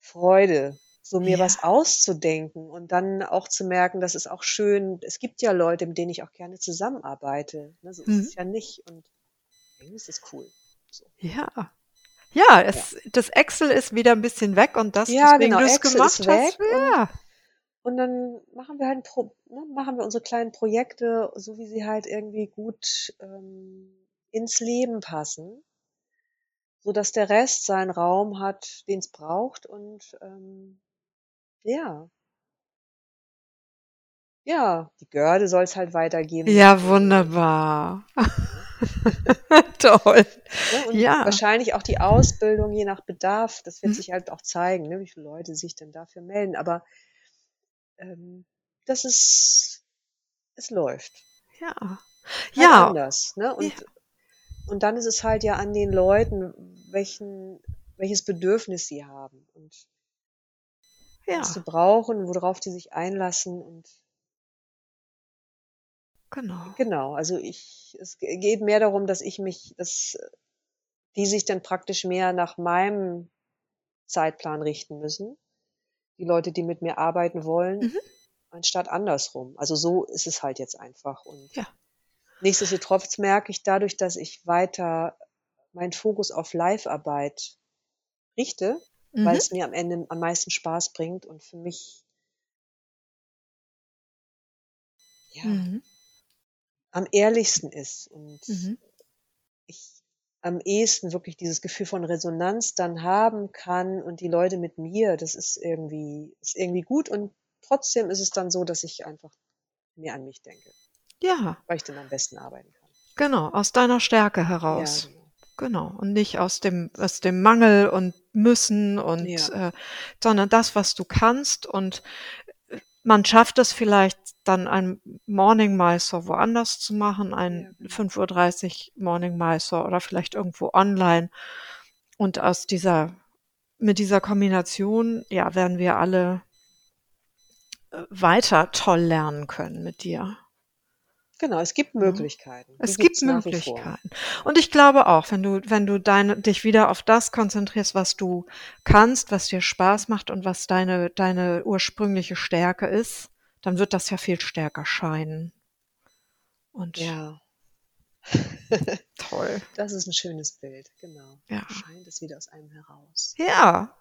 Freude, so mir Ja. was auszudenken und dann auch zu merken, das ist auch schön. Es gibt ja Leute, mit denen ich auch gerne zusammenarbeite. Ne? So ist Mhm. es ja nicht und irgendwie ist es cool. So. Ja. Ja, Ja. es, das Excel ist wieder ein bisschen weg und das, Ja, weswegen genau, du es gemacht ist hast. Ja. Und dann machen wir halt Pro, ne, machen wir unsere kleinen Projekte, so wie sie halt irgendwie gut ähm, ins Leben passen, so dass der Rest seinen Raum hat, den es braucht und ähm, ja, ja, die Görde soll es halt weitergeben. Ja, natürlich. wunderbar. Ne? (laughs) Toll. Ne? Und Ja. wahrscheinlich auch die Ausbildung, je nach Bedarf, das wird Mhm. sich halt auch zeigen, ne, wie viele Leute sich denn dafür melden. Aber ähm, das ist, es läuft. Ja. Halt Ja. anders. Ne? Ja. Und, und dann ist es halt ja an den Leuten, welchen, welches Bedürfnis sie haben und was Ja. sie brauchen, worauf die sich einlassen und Genau. Genau, also ich, es ge- geht mehr darum, dass ich mich, dass die sich dann praktisch mehr nach meinem Zeitplan richten müssen. Die Leute, die mit mir arbeiten wollen, Mhm. anstatt andersrum. Also so ist es halt jetzt einfach. Und Ja. nichtsdestotrotz merke ich dadurch, dass ich weiter meinen Fokus auf Live-Arbeit richte, weil Mhm. es mir am Ende am meisten Spaß bringt und für mich ja, Mhm. am ehrlichsten ist und Mhm. ich am ehesten wirklich dieses Gefühl von Resonanz dann haben kann und die Leute mit mir, das ist irgendwie, ist irgendwie gut und trotzdem ist es dann so, dass ich einfach mehr an mich denke, Ja, weil ich dann am besten arbeiten kann. genau, aus deiner Stärke Ja, heraus. genau. Genau. Und nicht aus dem, aus dem Mangel und Müssen und, Ja. äh, sondern das, was du kannst. Und äh, man schafft es vielleicht dann ein Morning Mysore woanders zu machen, Ja, ein genau. 5.30 Uhr Morning Mysore oder vielleicht irgendwo online. Und aus dieser, mit dieser Kombination, ja, werden wir alle äh, weiter toll lernen können mit dir. Genau, es gibt Ja. Möglichkeiten. Die Es gibt. Möglichkeiten. Und ich glaube auch, wenn du, wenn du deine, dich wieder auf das konzentrierst, was du kannst, was dir Spaß macht und was deine, deine ursprüngliche Stärke ist, dann wird das ja viel stärker scheinen. Und Ja, toll. (laughs) das ist ein schönes Bild, genau. Ja. Scheint es wieder aus einem heraus. Ja,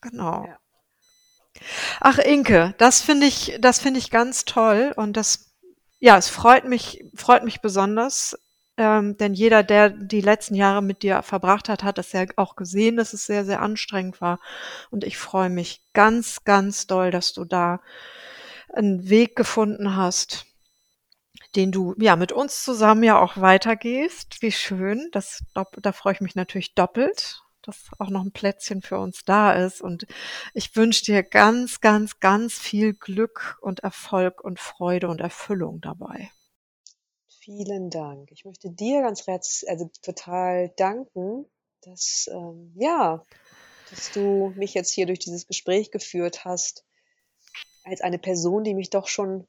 genau. Ja. Ach, Inke, das finde ich, das finde ich ganz toll und das, ja, es freut mich, freut mich besonders, ähm, denn jeder, der die letzten Jahre mit dir verbracht hat, hat es ja auch gesehen, dass es sehr, sehr anstrengend war und ich freue mich ganz, ganz doll, dass du da einen Weg gefunden hast, den du ja mit uns zusammen ja auch weitergehst. Wie schön, das, da freue ich mich natürlich doppelt, dass auch noch ein Plätzchen für uns da ist. Und ich wünsche dir ganz, ganz, ganz viel Glück und Erfolg und Freude und Erfüllung dabei. Vielen Dank. Ich möchte dir ganz herz, also total danken, dass, ähm, ja, dass du mich jetzt hier durch dieses Gespräch geführt hast, als eine Person, die mich doch schon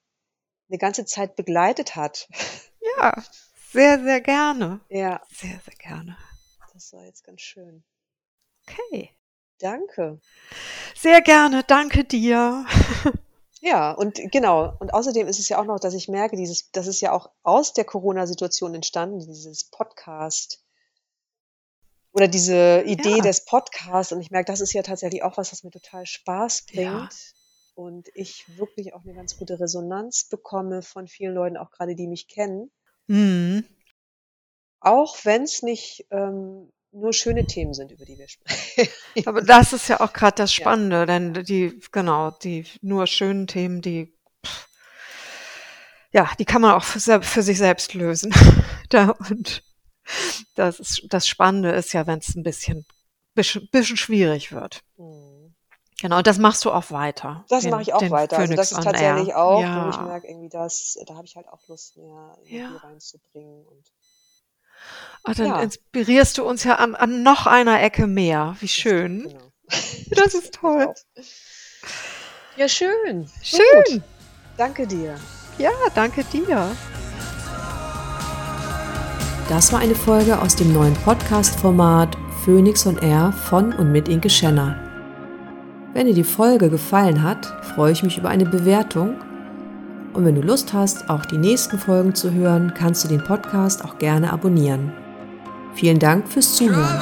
eine ganze Zeit begleitet hat. (laughs) Ja, sehr, sehr gerne. Ja, Sehr, sehr gerne. das war jetzt ganz schön. Okay. Danke. Sehr gerne. Danke dir. (laughs) Ja, und genau. Und außerdem ist es ja auch noch, dass ich merke, dieses, das ist ja auch aus der Corona-Situation entstanden, dieses Podcast oder diese Idee Ja. des Podcasts. Und ich merke, das ist ja tatsächlich auch was, was mir total Spaß bringt. Ja. Und ich wirklich auch eine ganz gute Resonanz bekomme von vielen Leuten, auch gerade die mich kennen. Hm. Auch wenn es nicht ähm, nur schöne Themen sind, über die wir sprechen. Aber das ist ja auch gerade das Ja. Spannende, denn die, genau, die nur schönen Themen, die, pff, ja, die kann man auch für, für sich selbst lösen. (laughs) da, und das ist, das Spannende ist ja, wenn es ein bisschen, bisschen, bisschen schwierig wird. Hm. Genau, und das machst du auch weiter. Das mache ich auch weiter. Also Phoenix das ist tatsächlich auch, wo Ja. ich merke, irgendwie das, da habe ich halt auch Lust mehr Ja. reinzubringen. Und Ah, dann Ja. inspirierst du uns ja an, an noch einer Ecke mehr. Wie das- schön. Genau. (laughs) Das ist toll. Ja, schön. Schön. Danke dir. Ja, danke dir. Das war eine Folge aus dem neuen Podcast-Format Phoenix on Air von und mit Inke Schenner. Wenn dir die Folge gefallen hat, freue ich mich über eine Bewertung. Und wenn du Lust hast, auch die nächsten Folgen zu hören, kannst du den Podcast auch gerne abonnieren. Vielen Dank fürs Zuhören.